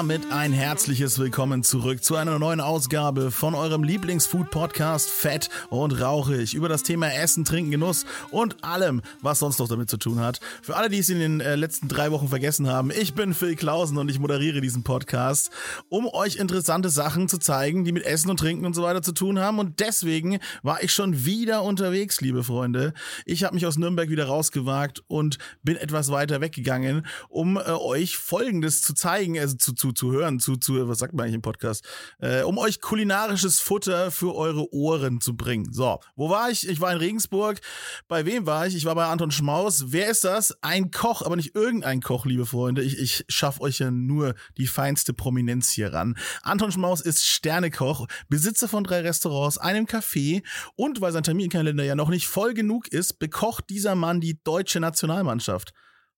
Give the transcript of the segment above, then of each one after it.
Damit ein herzliches Willkommen zurück zu einer neuen Ausgabe von eurem Lieblingsfood-Podcast Fett und Rauchig über das Thema Essen, Trinken, Genuss und allem, was sonst noch damit zu tun hat. Für alle, die es in den äh, letzten drei Wochen vergessen haben, ich bin Phil Klausen und ich moderiere diesen Podcast, um euch interessante Sachen zu zeigen, die mit Essen und Trinken und so weiter zu tun haben. Und deswegen war ich schon wieder unterwegs, liebe Freunde. Ich habe mich aus Nürnberg wieder rausgewagt und bin etwas weiter weggegangen, um äh, euch Folgendes zu zeigen, also zu, zu, zu hören, zu, zu, was sagt man eigentlich im Podcast, äh, um euch kulinarisches Futter für eure Ohren zu bringen. So, wo war ich? Ich war in Regensburg. Bei wem war ich? Ich war bei Anton Schmaus. Wer ist das? Ein Koch, aber nicht irgendein Koch, liebe Freunde. Ich, ich schaff euch ja nur die feinste Prominenz hier ran. Anton Schmaus ist Sternekoch, Besitzer von drei Restaurants, einem Café und weil sein Terminkalender ja noch nicht voll genug ist, bekocht dieser Mann die deutsche Nationalmannschaft.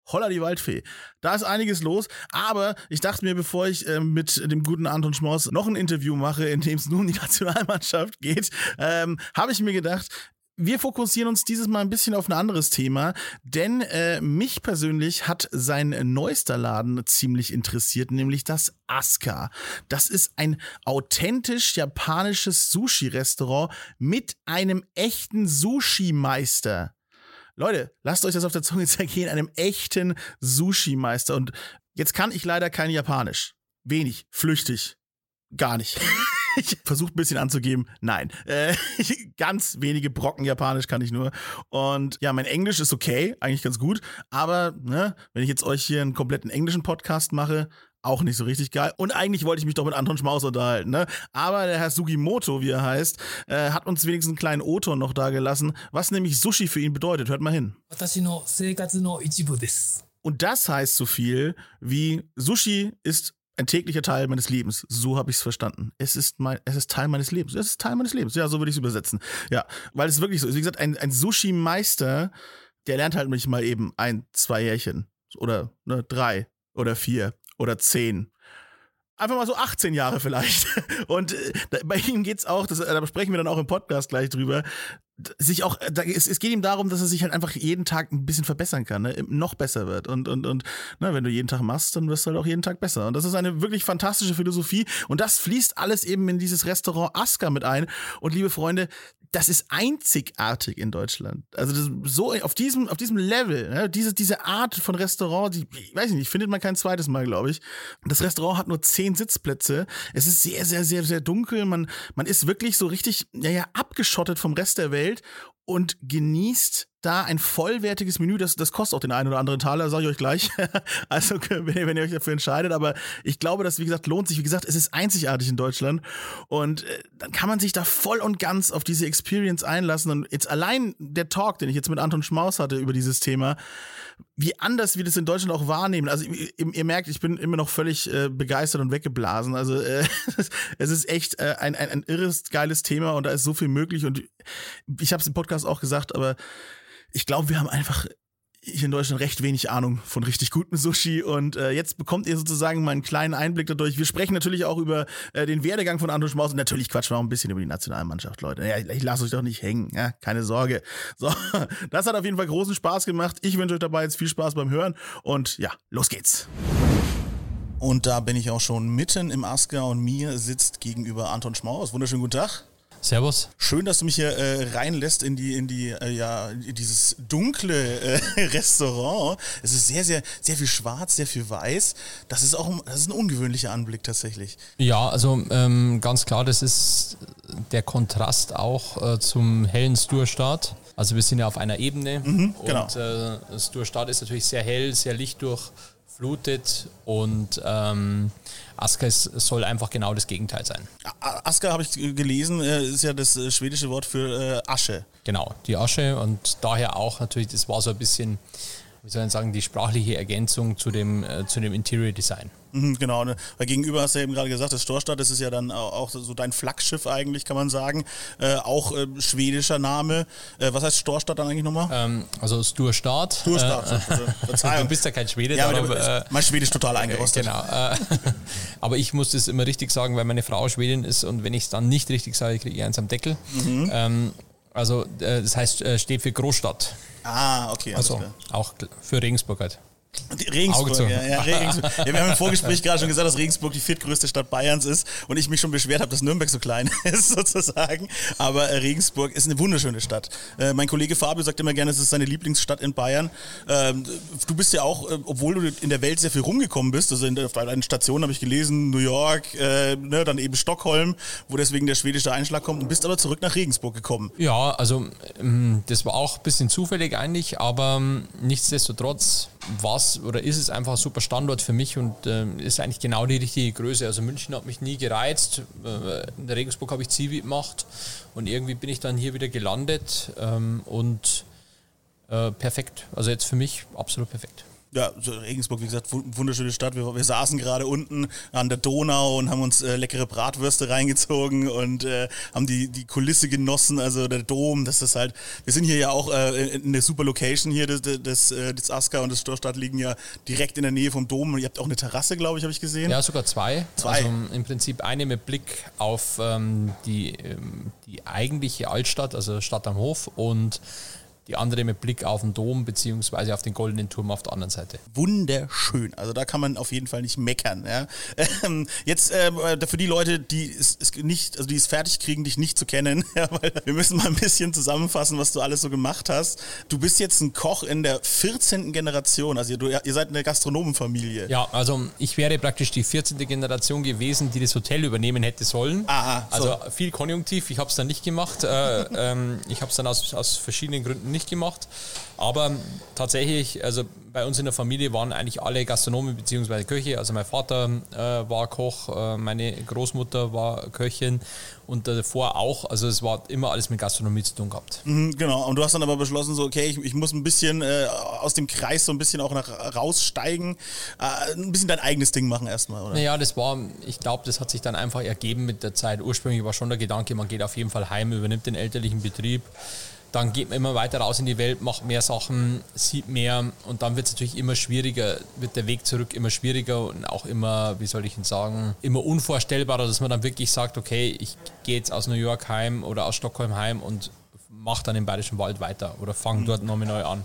Holla die Waldfee. Da ist einiges los, aber ich dachte mir, bevor ich äh, mit dem guten Anton Schmaus noch ein Interview mache, in dem es nun um die Nationalmannschaft geht, ähm, habe ich mir gedacht, wir fokussieren uns dieses Mal ein bisschen auf ein anderes Thema, denn äh, mich persönlich hat sein neuester Laden ziemlich interessiert, nämlich das Aska. Das ist ein authentisch japanisches Sushi-Restaurant mit einem echten Sushi-Meister. Leute, lasst euch das auf der Zunge zergehen, einem echten Sushi-Meister. Und jetzt kann ich leider kein Japanisch. Wenig, flüchtig, gar nicht. ich versuche ein bisschen anzugeben, nein. Äh, ganz wenige Brocken Japanisch kann ich nur. Und ja, mein Englisch ist okay, eigentlich ganz gut. Aber ne, wenn ich jetzt euch hier einen kompletten englischen Podcast mache, auch nicht so richtig geil. Und eigentlich wollte ich mich doch mit Anton Schmaus unterhalten, ne? Aber der Herr Sugimoto, wie er heißt, äh, hat uns wenigstens einen kleinen Oton noch da gelassen, was nämlich Sushi für ihn bedeutet. Hört mal hin. Und das heißt so viel wie Sushi ist ein täglicher Teil meines Lebens. So habe ich es verstanden. Es ist mein, es ist Teil meines Lebens. Es ist Teil meines Lebens. Ja, so würde ich es übersetzen. Ja, weil es wirklich so ist. Wie gesagt, ein, ein Sushi-Meister, der lernt halt nicht mal eben ein, zwei Jährchen oder ne, drei oder vier oder zehn. Einfach mal so 18 Jahre vielleicht. Und äh, bei ihm geht's auch, das, da sprechen wir dann auch im Podcast gleich drüber, sich auch, da, es, es geht ihm darum, dass er sich halt einfach jeden Tag ein bisschen verbessern kann, ne? noch besser wird. Und, und, und ne, wenn du jeden Tag machst, dann wirst du halt auch jeden Tag besser. Und das ist eine wirklich fantastische Philosophie. Und das fließt alles eben in dieses Restaurant Aska mit ein. Und liebe Freunde, das ist einzigartig in Deutschland. Also das, so auf diesem, auf diesem Level, ne? diese, diese Art von Restaurant, die, ich weiß nicht, findet man kein zweites Mal, glaube ich. Das Restaurant hat nur zehn Sitzplätze. Es ist sehr, sehr, sehr, sehr dunkel. Man, man ist wirklich so richtig, ja, ja, abgeschottet vom Rest der Welt und genießt da ein vollwertiges Menü. Das, das kostet auch den einen oder anderen Taler, sage ich euch gleich. also, wenn ihr, wenn ihr euch dafür entscheidet. Aber ich glaube, das, wie gesagt, lohnt sich. Wie gesagt, es ist einzigartig in Deutschland. Und äh, dann kann man sich da voll und ganz auf diese Experience einlassen. Und jetzt allein der Talk, den ich jetzt mit Anton Schmaus hatte über dieses Thema, wie anders wir das in Deutschland auch wahrnehmen. Also ihr, ihr merkt, ich bin immer noch völlig äh, begeistert und weggeblasen. Also äh, es ist echt äh, ein, ein, ein irres, geiles Thema und da ist so viel möglich. Und ich habe es im Podcast auch gesagt, aber ich glaube, wir haben einfach hier in Deutschland recht wenig Ahnung von richtig gutem Sushi und äh, jetzt bekommt ihr sozusagen mal einen kleinen Einblick dadurch. Wir sprechen natürlich auch über äh, den Werdegang von Anton Schmaus und natürlich quatschen wir auch ein bisschen über die Nationalmannschaft, Leute. Ja, ich lasse euch doch nicht hängen, ja, keine Sorge. So, das hat auf jeden Fall großen Spaß gemacht. Ich wünsche euch dabei jetzt viel Spaß beim Hören und ja, los geht's. Und da bin ich auch schon mitten im Asker und mir sitzt gegenüber Anton Schmaus. Wunderschönen guten Tag. Servus. Schön, dass du mich hier äh, reinlässt in die, in die, äh, ja, in dieses dunkle äh, Restaurant. Es ist sehr, sehr, sehr viel schwarz, sehr viel weiß. Das ist auch, das ist ein ungewöhnlicher Anblick tatsächlich. Ja, also ähm, ganz klar, das ist der Kontrast auch äh, zum hellen Sturstart. Also wir sind ja auf einer Ebene Mhm, genau. und äh, Sturstart ist natürlich sehr hell, sehr lichtdurchflutet und ähm, Aska ist, soll einfach genau das Gegenteil sein. A- Aska habe ich gelesen, äh, ist ja das äh, schwedische Wort für äh, Asche. Genau, die Asche und daher auch natürlich, das war so ein bisschen wie soll ich sagen, die sprachliche Ergänzung zu dem, äh, zu dem Interior Design. Mhm, genau, ne? weil gegenüber hast du eben gerade gesagt, das Storstadt, das ist ja dann auch so dein Flaggschiff eigentlich, kann man sagen. Äh, auch äh, schwedischer Name. Äh, was heißt Storstadt dann eigentlich nochmal? Ähm, also Sturstadt. Sturstadt, äh, du bist ja kein Schwede. Ja, darum, aber, äh, mein Schwedisch total eingerostet. Genau. aber ich muss das immer richtig sagen, weil meine Frau Schwedin ist und wenn ich es dann nicht richtig sage, kriege ich eins am Deckel. Mhm. Ähm, also das heißt, steht für Großstadt. Ah, okay. Also auch für Regensburg halt. Regensburg, ja, ja, Regensburg. ja, wir haben im Vorgespräch gerade schon gesagt, dass Regensburg die viertgrößte Stadt Bayerns ist und ich mich schon beschwert habe, dass Nürnberg so klein ist, sozusagen. Aber äh, Regensburg ist eine wunderschöne Stadt. Äh, mein Kollege Fabio sagt immer gerne, es ist seine Lieblingsstadt in Bayern. Ähm, du bist ja auch, äh, obwohl du in der Welt sehr viel rumgekommen bist, also in der, auf deinen Stationen habe ich gelesen, New York, äh, ne, dann eben Stockholm, wo deswegen der schwedische Einschlag kommt, und bist aber zurück nach Regensburg gekommen. Ja, also ähm, das war auch ein bisschen zufällig eigentlich, aber ähm, nichtsdestotrotz was oder ist es einfach ein super Standort für mich und äh, ist eigentlich genau die richtige Größe. Also München hat mich nie gereizt. Äh, in Regensburg habe ich Zivi gemacht und irgendwie bin ich dann hier wieder gelandet ähm, und äh, perfekt. Also jetzt für mich absolut perfekt ja, Regensburg, wie gesagt, wunderschöne Stadt. Wir, wir saßen gerade unten an der Donau und haben uns äh, leckere Bratwürste reingezogen und äh, haben die, die Kulisse genossen, also der Dom, das ist halt, wir sind hier ja auch äh, in der super Location hier, das, das, äh, das Aska und das Storstadt liegen ja direkt in der Nähe vom Dom und ihr habt auch eine Terrasse, glaube ich, habe ich gesehen. Ja, sogar zwei. Zwei. Also im Prinzip eine mit Blick auf ähm, die, ähm, die eigentliche Altstadt, also Stadt am Hof und die andere mit Blick auf den Dom beziehungsweise auf den goldenen Turm auf der anderen Seite. Wunderschön. Also da kann man auf jeden Fall nicht meckern. Ja. Ähm, jetzt äh, für die Leute, die es, es, nicht, also die es fertig kriegen, dich nicht zu kennen, ja, weil wir müssen mal ein bisschen zusammenfassen, was du alles so gemacht hast. Du bist jetzt ein Koch in der 14. Generation. Also du, ihr seid eine Gastronomenfamilie. Ja, also ich wäre praktisch die 14. Generation gewesen, die das Hotel übernehmen hätte sollen. Aha. So. Also viel konjunktiv. Ich habe es dann nicht gemacht. Äh, ähm, ich habe es dann aus, aus verschiedenen Gründen nicht gemacht. Aber tatsächlich, also bei uns in der Familie waren eigentlich alle Gastronomen bzw. Köche. Also mein Vater äh, war Koch, äh, meine Großmutter war Köchin und davor auch. Also es war immer alles mit Gastronomie zu tun gehabt. Mhm, genau. Und du hast dann aber beschlossen, so okay, ich, ich muss ein bisschen äh, aus dem Kreis so ein bisschen auch nach, raussteigen, äh, ein bisschen dein eigenes Ding machen erstmal, oder? Naja, das war, ich glaube, das hat sich dann einfach ergeben mit der Zeit. Ursprünglich war schon der Gedanke, man geht auf jeden Fall heim, übernimmt den elterlichen Betrieb dann geht man immer weiter raus in die Welt, macht mehr Sachen, sieht mehr und dann wird es natürlich immer schwieriger, wird der Weg zurück immer schwieriger und auch immer, wie soll ich denn sagen, immer unvorstellbarer, dass man dann wirklich sagt, okay, ich gehe jetzt aus New York heim oder aus Stockholm heim und mache dann im Bayerischen Wald weiter oder fange mhm. dort nochmal neu an.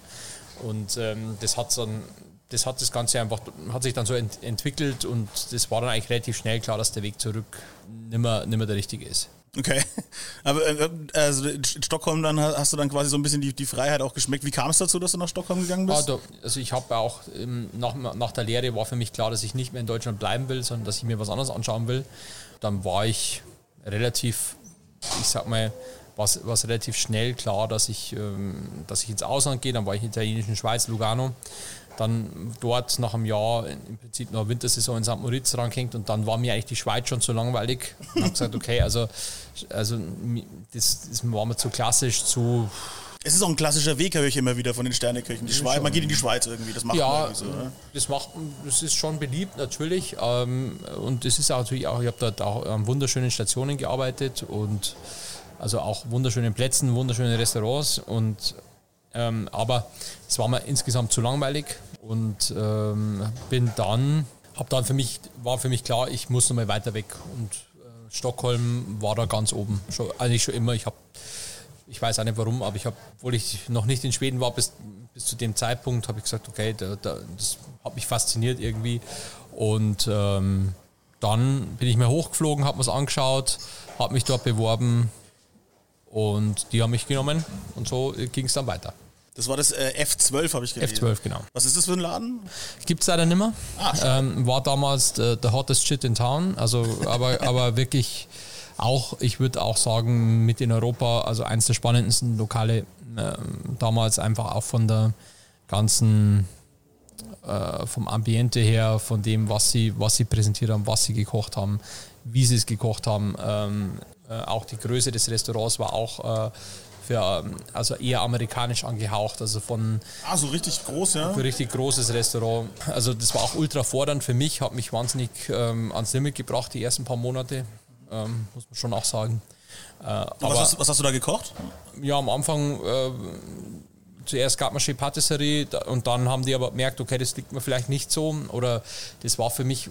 Und ähm, das hat dann das hat das Ganze einfach, hat sich dann so ent entwickelt und das war dann eigentlich relativ schnell klar, dass der Weg zurück nimmer, nimmer der richtige ist. Okay. Aber äh, also in Stockholm dann hast du dann quasi so ein bisschen die, die Freiheit auch geschmeckt. Wie kam es dazu, dass du nach Stockholm gegangen bist? Ah, also ich habe auch ähm, nach, nach der Lehre war für mich klar, dass ich nicht mehr in Deutschland bleiben will, sondern dass ich mir was anderes anschauen will. Dann war ich relativ, ich sag mal, was, was relativ schnell klar, dass ich, ähm, dass ich ins Ausland gehe. Dann war ich in der italienischen Schweiz, Lugano dann dort nach einem Jahr im Prinzip noch Wintersaison in St. Moritz rangehängt und dann war mir eigentlich die Schweiz schon zu langweilig und habe gesagt, okay, also, also das, das war mir zu klassisch, zu es ist auch ein klassischer Weg, höre ich immer wieder von den Sterneköchen. Die Schweiz, man geht in die Schweiz irgendwie, das macht ja, man so. Ne? Das, macht, das ist schon beliebt, natürlich. Ähm, und es ist auch natürlich auch, ich habe dort auch an wunderschönen Stationen gearbeitet und also auch wunderschönen Plätzen, wunderschöne Restaurants und ähm, aber es war mir insgesamt zu langweilig und ähm, bin dann, habe dann für mich, war für mich klar, ich muss nochmal weiter weg und äh, Stockholm war da ganz oben, schon, eigentlich schon immer. Ich habe, ich weiß auch nicht warum, aber ich habe, obwohl ich noch nicht in Schweden war, bis, bis zu dem Zeitpunkt habe ich gesagt, okay, da, da, das hat mich fasziniert irgendwie und ähm, dann bin ich mir hochgeflogen, habe mir es angeschaut, habe mich dort beworben und die haben mich genommen und so ging es dann weiter. Das war das äh, F12, habe ich gelesen. F12, genau. Was ist das für ein Laden? Gibt es leider nicht mehr. Ah, ähm, war damals der hottest shit in town. Also, aber, aber wirklich auch, ich würde auch sagen, mit in Europa, also eins der spannendsten Lokale äh, damals einfach auch von der ganzen, äh, vom Ambiente her, von dem, was sie, was sie präsentiert haben, was sie gekocht haben, wie sie es gekocht haben. Ähm, äh, auch die Größe des Restaurants war auch äh, für also eher amerikanisch angehaucht, also von Ah, so richtig groß, ja? ein richtig großes Restaurant. Also das war auch ultra fordernd für mich, hat mich wahnsinnig ähm, ans Limit gebracht die ersten paar Monate, ähm, muss man schon auch sagen. Äh, aber was, hast, was hast du da gekocht? ja, am Anfang äh, zuerst gab man schon Patisserie und dann haben die aber gemerkt, okay, das liegt mir vielleicht nicht so. Oder das war für mich,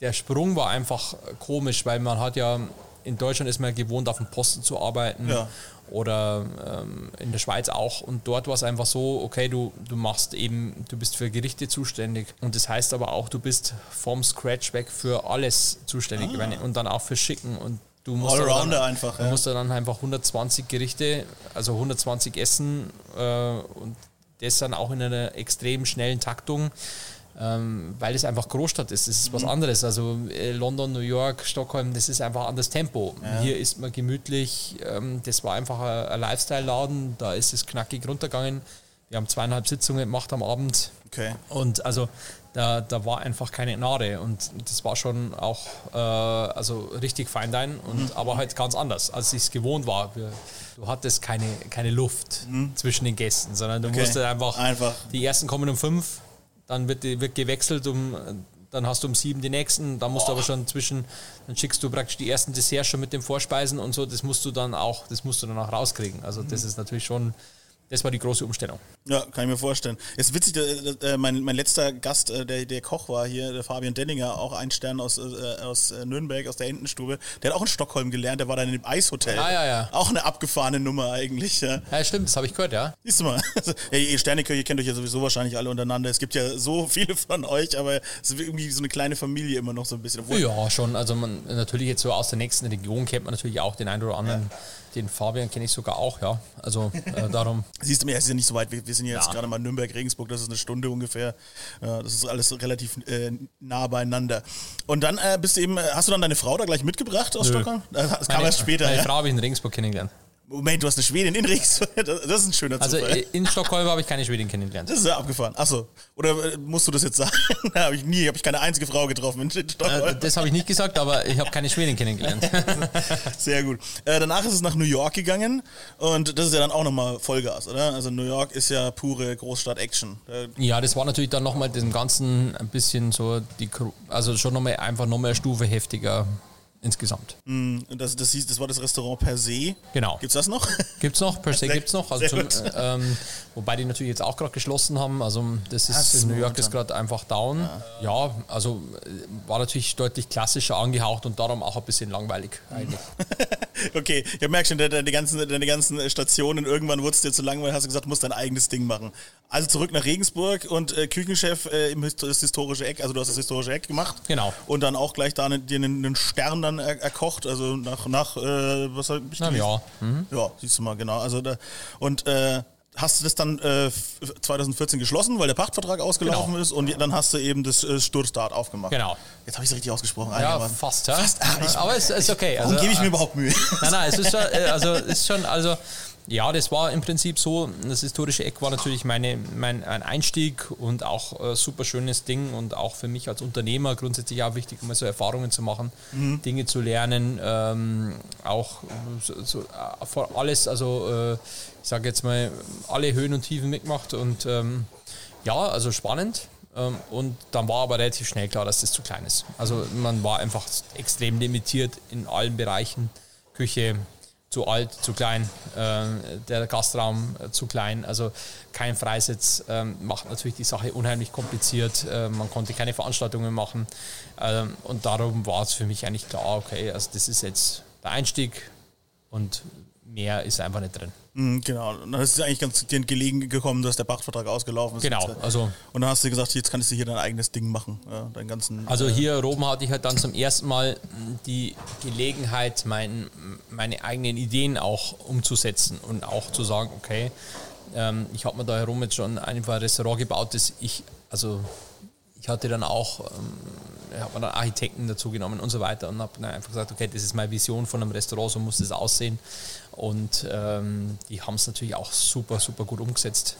der Sprung war einfach komisch, weil man hat ja, in Deutschland ist man gewohnt, auf dem Posten zu arbeiten. Ja. Oder ähm, in der Schweiz auch. Und dort war es einfach so, okay, du, du machst eben, du bist für Gerichte zuständig. Und das heißt aber auch, du bist vom Scratch weg für alles zuständig. Wenn- Und dann auch für Schicken. Und du musst Allrounder dann, einfach, Du ja. musst dann einfach 120 Gerichte, also 120 Essen äh, und das dann auch in einer extrem schnellen Taktung, ähm, weil es einfach Großstadt ist. Das ist Mhm. was anderes. Also äh, London, New York, Stockholm, das ist einfach anderes Tempo. Hier ist man gemütlich. Ähm, das war einfach ein, ein Lifestyle-Laden. Da ist es knackig runtergegangen. Wir haben zweieinhalb Sitzungen gemacht am Abend. Okay. Und also da, da war einfach keine Gnade und das war schon auch äh, also richtig Feindein und aber halt ganz anders, als ich es gewohnt war. Wir, du hattest keine, keine Luft zwischen den Gästen, sondern du Okay. musstest einfach, Einfach. die ersten kommen um fünf, dann wird, die- wird gewechselt um dann hast du um sieben die nächsten, dann musst du aber schon zwischen, dann schickst du praktisch die ersten Desserts schon mit den Vorspeisen und so, das musst du dann auch, das musst du dann auch rauskriegen. Also das ist natürlich schon, das war die große Umstellung. Ja, kann ich mir vorstellen. Ist witzig, äh, äh, mein, mein letzter Gast, äh, der, der Koch war hier, der Fabian Denninger, auch ein Stern aus, äh, aus Nürnberg, aus der Entenstube. Der hat auch in Stockholm gelernt, der war dann dem Eishotel. Ah, ja, ja. Auch eine abgefahrene Nummer eigentlich. Ja. Ja, stimmt, das habe ich gehört, ja. Siehst du mal, ja, ihr Sterneköche kennt euch ja sowieso wahrscheinlich alle untereinander. Es gibt ja so viele von euch, aber es ist irgendwie so eine kleine Familie immer noch so ein bisschen. Obwohl, Ja, schon. Also man natürlich jetzt so aus der nächsten Region kennt man natürlich auch den einen oder anderen. Den Fabian kenne ich sogar auch, ja. Also äh, darum. Siehst du mir, es ist ja nicht so weit. Wir, wir sind ja jetzt Ja. gerade mal in Nürnberg, Regensburg, das ist eine Stunde ungefähr. Das ist alles relativ äh, nah beieinander. Und dann äh, bist du eben, äh, hast du dann deine Frau da gleich mitgebracht aus Nö. Stockholm? Das kam erst später. Meine Ja? Frau habe ich in Regensburg kennengelernt. Moment, du hast eine Schwedin in Regensburg. Das, ist ein schöner Also Zufall. äh, in Stockholm habe ich keine Schwedin kennengelernt. das ist ja abgefahren. Achso. Oder äh, musst du das jetzt sagen? habe ich nie, habe ich keine einzige Frau getroffen in Äh, Stockholm. das habe ich nicht gesagt, aber ich habe keine Schwedin kennengelernt. Sehr gut. Äh, danach ist es nach New York gegangen und das ist ja dann auch nochmal Vollgas, oder? Also New York ist ja pure Großstadt-Action. Äh, Ja, das war natürlich dann nochmal dem Ganzen ein bisschen so, die, also schon nochmal einfach nochmal eine Stufe heftiger insgesamt. und das, das, hieß, das war das Restaurant per se. Genau. Gibt's das noch? Gibt's noch, per se Sehr- gibt's noch. Also zum, ähm, wobei die natürlich jetzt auch gerade geschlossen haben. Also das ist Ah, das in New York ist gerade einfach down. Ja. also äh, war natürlich deutlich klassischer angehaucht und darum auch ein bisschen langweilig eigentlich. Okay, ich merke schon, deine, ganzen, deine ganzen Stationen, irgendwann wurde es dir zu langweilig, hast du gesagt, du musst dein eigenes Ding machen. Also zurück nach Regensburg und äh, Küchenchef äh, im das historische Eck, also du hast das historische Eck gemacht. Genau. Und dann auch gleich da einen, dir einen Stern dann er, erkocht, also nach, nach äh, was hab ich Na, ja. Mhm. Ja, siehst du mal, genau. Also da, und äh, hast du das dann äh, f- 2014 geschlossen, weil der Pachtvertrag ausgelaufen Genau. ist und dann hast du eben das äh, Sturzstart aufgemacht. Genau. Jetzt habe ich es richtig ausgesprochen. Ja, einigermaßen. fast, ja. Fast. Ah, ich, Aber es ist okay. warum Also, gebe ich mir äh, überhaupt Mühe? Nein, nein, es ist schon, äh, also, es ist schon, also, ja, das war im Prinzip so, das historische Eck war natürlich meine, mein ein Einstieg und auch äh, super schönes Ding und auch für mich als Unternehmer grundsätzlich auch wichtig, mal so Erfahrungen zu machen, Dinge zu lernen, ähm, auch so, so, äh, vor alles, also äh, ich sage jetzt mal, alle Höhen und Tiefen mitgemacht und ähm, ja, also spannend. Ähm, Und dann war aber relativ schnell klar, dass das zu klein ist. Also man war einfach extrem limitiert in allen Bereichen. Küche zu alt, zu klein, ähm, der Gastraum äh, zu klein, also kein Freisitz ähm, macht natürlich die Sache unheimlich kompliziert. Äh, man konnte keine Veranstaltungen machen ähm, und darum war es für mich eigentlich klar, okay, also das ist jetzt der Einstieg und mehr ist einfach nicht drin. Mhm, Genau, und dann ist es eigentlich ganz dir gelegen gekommen, dass der Pachtvertrag ausgelaufen ist. Genau, also und dann hast du gesagt, jetzt kannst du hier dein eigenes Ding machen. Ja, deinen ganzen, Also äh, hier oben hatte ich halt dann zum ersten Mal die Gelegenheit, mein, meine eigenen Ideen auch umzusetzen und auch zu sagen, okay, ähm, ich habe mir da herum jetzt schon einfach ein Restaurant gebaut, das ich, also ich hatte dann auch, ähm, habe mir dann Architekten dazu genommen und so weiter und habe dann einfach gesagt, okay, das ist meine Vision von einem Restaurant, so muss das aussehen. Und ähm, die haben es natürlich auch super, super gut umgesetzt.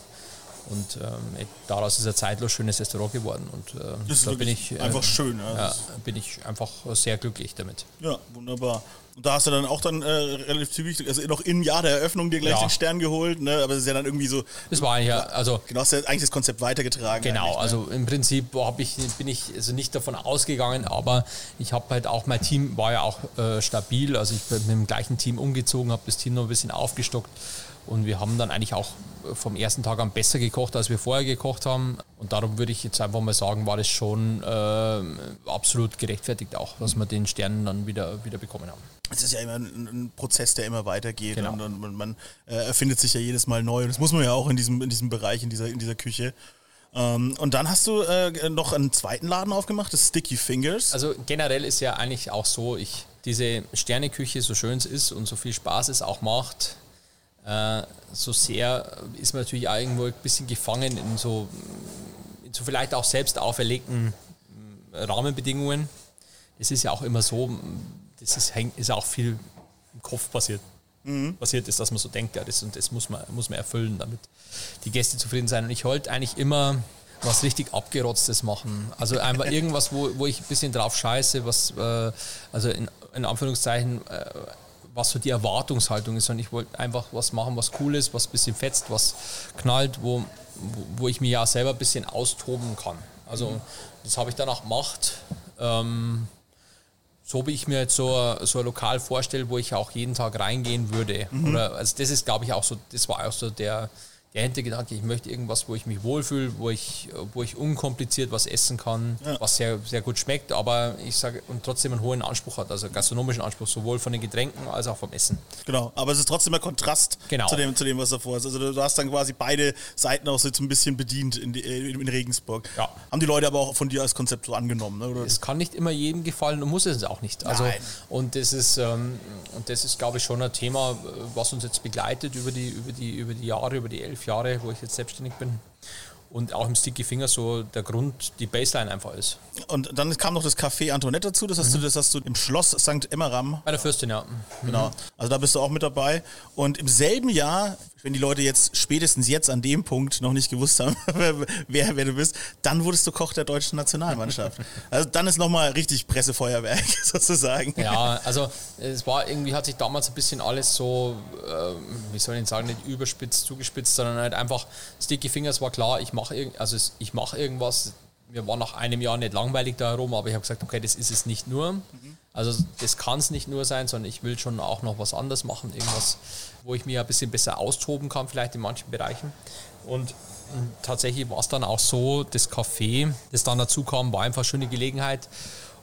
Und ähm, daraus ist ein zeitlos schönes Restaurant geworden. Und äh, Das ist da bin ich, äh, einfach schön. Ja. ja, bin ich einfach sehr glücklich damit. Ja, wunderbar. Und da hast du dann auch dann äh, relativ zügig, also noch im Jahr der Eröffnung dir gleich Ja. den Stern geholt, ne? Aber das ist ja dann irgendwie so, Das war eigentlich, ja- also genau, hast du ja eigentlich das Konzept weitergetragen. Genau, ne? also im Prinzip ich, bin ich also nicht davon ausgegangen, aber ich habe halt auch, mein Team war ja auch äh, stabil, also ich bin mit dem gleichen Team umgezogen, habe das Team noch ein bisschen aufgestockt und wir haben dann eigentlich auch vom ersten Tag an besser gekocht, als wir vorher gekocht haben und darum würde ich jetzt einfach mal sagen, war das schon äh, absolut gerechtfertigt auch, dass wir den Stern dann wieder, wieder bekommen haben. Es ist ja immer ein, ein Prozess, der immer weitergeht Genau. und, und man, man äh, erfindet sich ja jedes Mal neu. Und das muss man ja auch in diesem, in diesem Bereich, in dieser, in dieser Küche. Ähm, und dann hast du äh, noch einen zweiten Laden aufgemacht, das Sticky Fingers. Also generell ist ja eigentlich auch so, ich diese Sterneküche, so schön es ist und so viel Spaß es auch macht, so sehr ist man natürlich auch irgendwo ein bisschen gefangen in so, in so vielleicht auch selbst auferlegten äh, Rahmenbedingungen. Es ist ja auch immer so, das ist, hängt- ist auch viel im Kopf passiert. Passiert ist, dass man so denkt, ja, das und das muss man, muss man erfüllen, damit die Gäste zufrieden sein. Und ich wollte eigentlich immer was richtig abgerotztes machen. Also einfach irgendwas, wo, wo ich ein bisschen drauf scheiße, was, äh, also in, in Anführungszeichen, äh, was so die Erwartungshaltung ist. Und ich wollte einfach was machen, was cool ist, was ein bisschen fetzt, was knallt, wo, wo, ich mir ja selber ein bisschen austoben kann. Also das habe ich dann auch gemacht. Ähm, so wie ich mir jetzt so, so ein Lokal vorstelle, wo ich auch jeden Tag reingehen würde. Oder, also das ist, glaube ich, auch so, das war auch so der, der Hintergedanke, ich möchte irgendwas, wo ich mich wohlfühle, wo ich, wo ich unkompliziert was essen kann, Ja. was sehr, sehr gut schmeckt, aber ich sage, und trotzdem einen hohen Anspruch hat, also gastronomischen Anspruch, sowohl von den Getränken als auch vom Essen. Genau, aber es ist trotzdem ein Kontrast Genau. zu, dem, zu dem, was davor ist. Also du, hast dann quasi beide Seiten auch so jetzt ein bisschen bedient in, die, in Regensburg. Ja. Haben die Leute aber auch von dir als Konzept so angenommen, ne? Oder? Es kann nicht immer jedem gefallen und muss es auch nicht. Also, Nein. und das ist, ähm, und das ist, glaube ich, schon ein Thema, äh, was uns jetzt begleitet über die, über die, über die Jahre, über die elf Jahre, wo ich jetzt selbstständig bin. Und auch im Sticky Finger so der Grund, die Baseline einfach ist. Und dann kam noch das Café Antoinette dazu, das hast, du, das hast du im Schloss St. Emmeram Bei der Fürstin, ja. Genau. Also da bist du auch mit dabei. Und im selben Jahr, wenn die Leute jetzt spätestens jetzt an dem Punkt noch nicht gewusst haben, wer, wer du bist, dann wurdest du Koch der deutschen Nationalmannschaft. Also dann ist nochmal richtig Pressefeuerwerk sozusagen. Ja, also es war irgendwie, hat sich damals ein bisschen alles so, ähm, wie soll ich sagen, nicht überspitzt, zugespitzt, sondern halt einfach Sticky Fingers war klar, ich mache irgend, also ich mache irgendwas. Mir war nach einem Jahr nicht langweilig da herum, aber ich habe gesagt, okay, das ist es nicht nur. Also das kann es nicht nur sein, sondern ich will schon auch noch was anderes machen, irgendwas, wo ich mir ein bisschen besser austoben kann, vielleicht in manchen Bereichen. Und ähm, tatsächlich war es dann auch so, das Café, das dann dazu kam, war einfach eine Gelegenheit,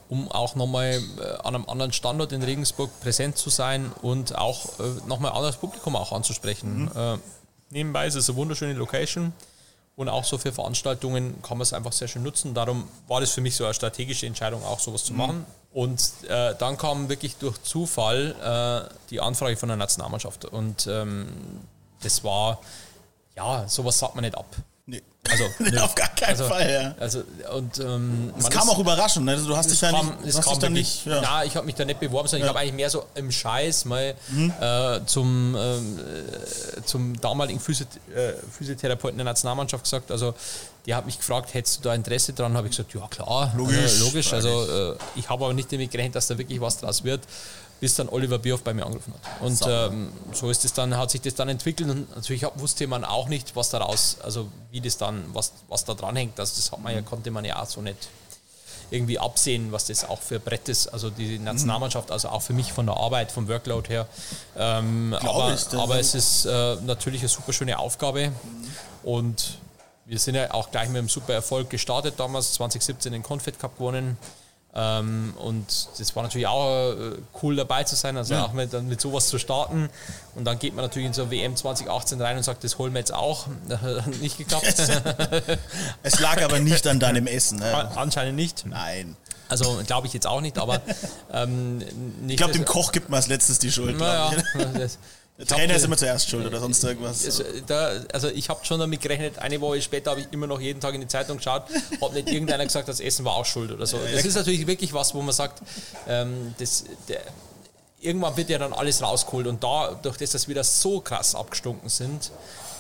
um auch nochmal äh, an einem anderen Standort in Regensburg präsent zu sein und auch äh, nochmal anderes Publikum auch anzusprechen. Äh, nebenbei ist es eine wunderschöne Location und auch so für Veranstaltungen kann man es einfach sehr schön nutzen. Darum war das für mich so eine strategische Entscheidung, auch sowas zu machen. Und äh, dann kam wirklich durch Zufall äh, die Anfrage von der Nationalmannschaft und ähm, das war, ja, sowas sagt man nicht ab. Nee. Also, nö. Auf gar keinen also, Fall, ja. Also, und, ähm, Es kam ist- auch überraschend, ne? Also du hast dich ja kam, nicht, hast dich dann nicht, ja. ja. ich habe mich da nicht beworben, sondern Ja. ich habe eigentlich mehr so im Scheiß mal äh, zum, ähm, äh, zum damaligen Physi äh, Physiotherapeuten der Nationalmannschaft gesagt, also die hat mich gefragt, hättest du da Interesse dran? Habe ich gesagt, ja klar, Logisch, äh, logisch. Also äh, ich habe aber nicht damit gerechnet, dass da wirklich was draus wird, bis dann Oliver Bierhoff bei mir angerufen hat. Und ähm, so ist es dann, hat sich das dann entwickelt und natürlich wusste man auch nicht, was daraus, also wie das dann, was, was da dran hängt. Also das hat man ja, konnte man ja auch so nicht irgendwie absehen, was das auch für Brett ist. Also die Nationalmannschaft, also auch für mich von der Arbeit, vom Workload her. Ähm, aber, ich, aber es ist äh, natürlich eine super schöne Aufgabe und wir sind ja auch gleich mit einem super Erfolg gestartet damals, 2017 den Confed Cup gewonnen. Ähm, und das war natürlich auch äh, cool dabei zu sein, also Ja. auch mit, mit sowas zu starten. Und dann geht man natürlich in so WM 2018 rein und sagt, das holen wir jetzt auch. Hat nicht geklappt. Es lag aber nicht an deinem Essen. Ne? Anscheinend nicht. Nein. Also glaube ich jetzt auch nicht, aber ähm, nicht Ich glaube, dem Koch gibt man als letztes die Schuld. Naja, das, Der hab- Trainer ist immer zuerst schuld oder sonst irgendwas. also, da, also ich habe schon damit gerechnet, eine Woche später habe ich immer noch jeden Tag in die Zeitung geschaut, ob nicht irgendeiner gesagt, das Essen war auch schuld oder so. Das ist natürlich wirklich was, wo man sagt, ähm, das, der, irgendwann wird ja dann alles rausgeholt und da, durch das, dass wir das so krass abgestunken sind,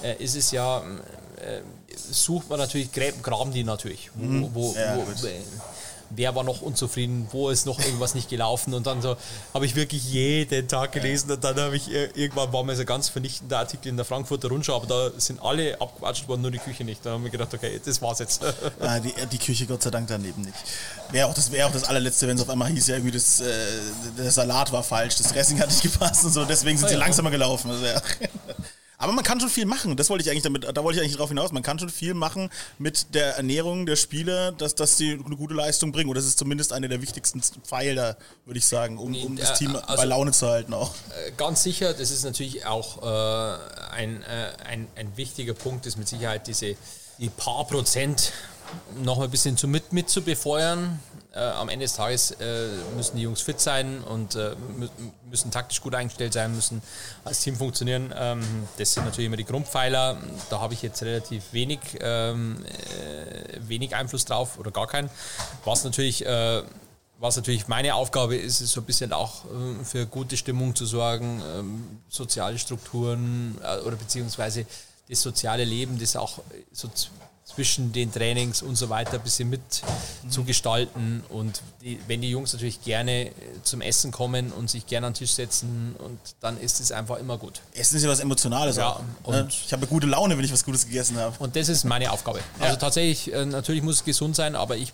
äh, ist es ja, äh, sucht man natürlich, graben die natürlich, wo, mhm. wo, ja, wo wer war noch unzufrieden, wo ist noch irgendwas nicht gelaufen und dann so habe ich wirklich jeden Tag gelesen und dann habe ich irgendwann war mir so ganz vernichtender Artikel in der Frankfurter Rundschau, aber da sind alle abgewatscht worden, nur die Küche nicht. Da haben wir gedacht, okay, das war's jetzt. Ja, die, die, Küche Gott sei Dank daneben nicht. Wäre auch das, wär auch das allerletzte, wenn es auf einmal hieß, ja irgendwie das, äh, der Salat war falsch, das Dressing hat nicht gepasst und so, deswegen sind ah, sie ja. langsamer gelaufen. Also, ja. Aber man kann schon viel machen. Das wollte ich eigentlich damit, da wollte ich eigentlich drauf hinaus. Man kann schon viel machen mit der Ernährung der Spieler, dass, dass sie eine gute Leistung bringen. Und das ist zumindest einer der wichtigsten Pfeiler, würde ich sagen, um, um das Team also, bei Laune zu halten auch. Äh, ganz sicher, das ist natürlich auch äh, ein, äh, ein, ein wichtiger Punkt, ist mit Sicherheit diese die paar Prozent noch ein bisschen zu mit, mit zu befeuern. Äh, am Ende des Tages äh, müssen die Jungs fit sein und äh, müssen taktisch gut eingestellt sein, müssen als Team funktionieren. Ähm, das sind natürlich immer die Grundpfeiler. Da habe ich jetzt relativ wenig, ähm, äh, wenig Einfluss drauf oder gar keinen. Was natürlich äh, was natürlich meine Aufgabe ist, ist so ein bisschen auch äh, für gute Stimmung zu sorgen, ähm, soziale Strukturen oder beziehungsweise das soziale Leben, das auch so zwischen den Trainings und so weiter ein bisschen mit mhm. zu gestalten. Und die, wenn die Jungs natürlich gerne äh, zum Essen kommen und sich gerne an den Tisch setzen, und dann ist es einfach immer gut. Essen ist ja was Emotionales ja, auch. Ne? Und ich habe gute Laune, wenn ich was Gutes gegessen habe. Und das ist meine Aufgabe. Ja. Also tatsächlich, äh, natürlich muss es gesund sein, aber ich,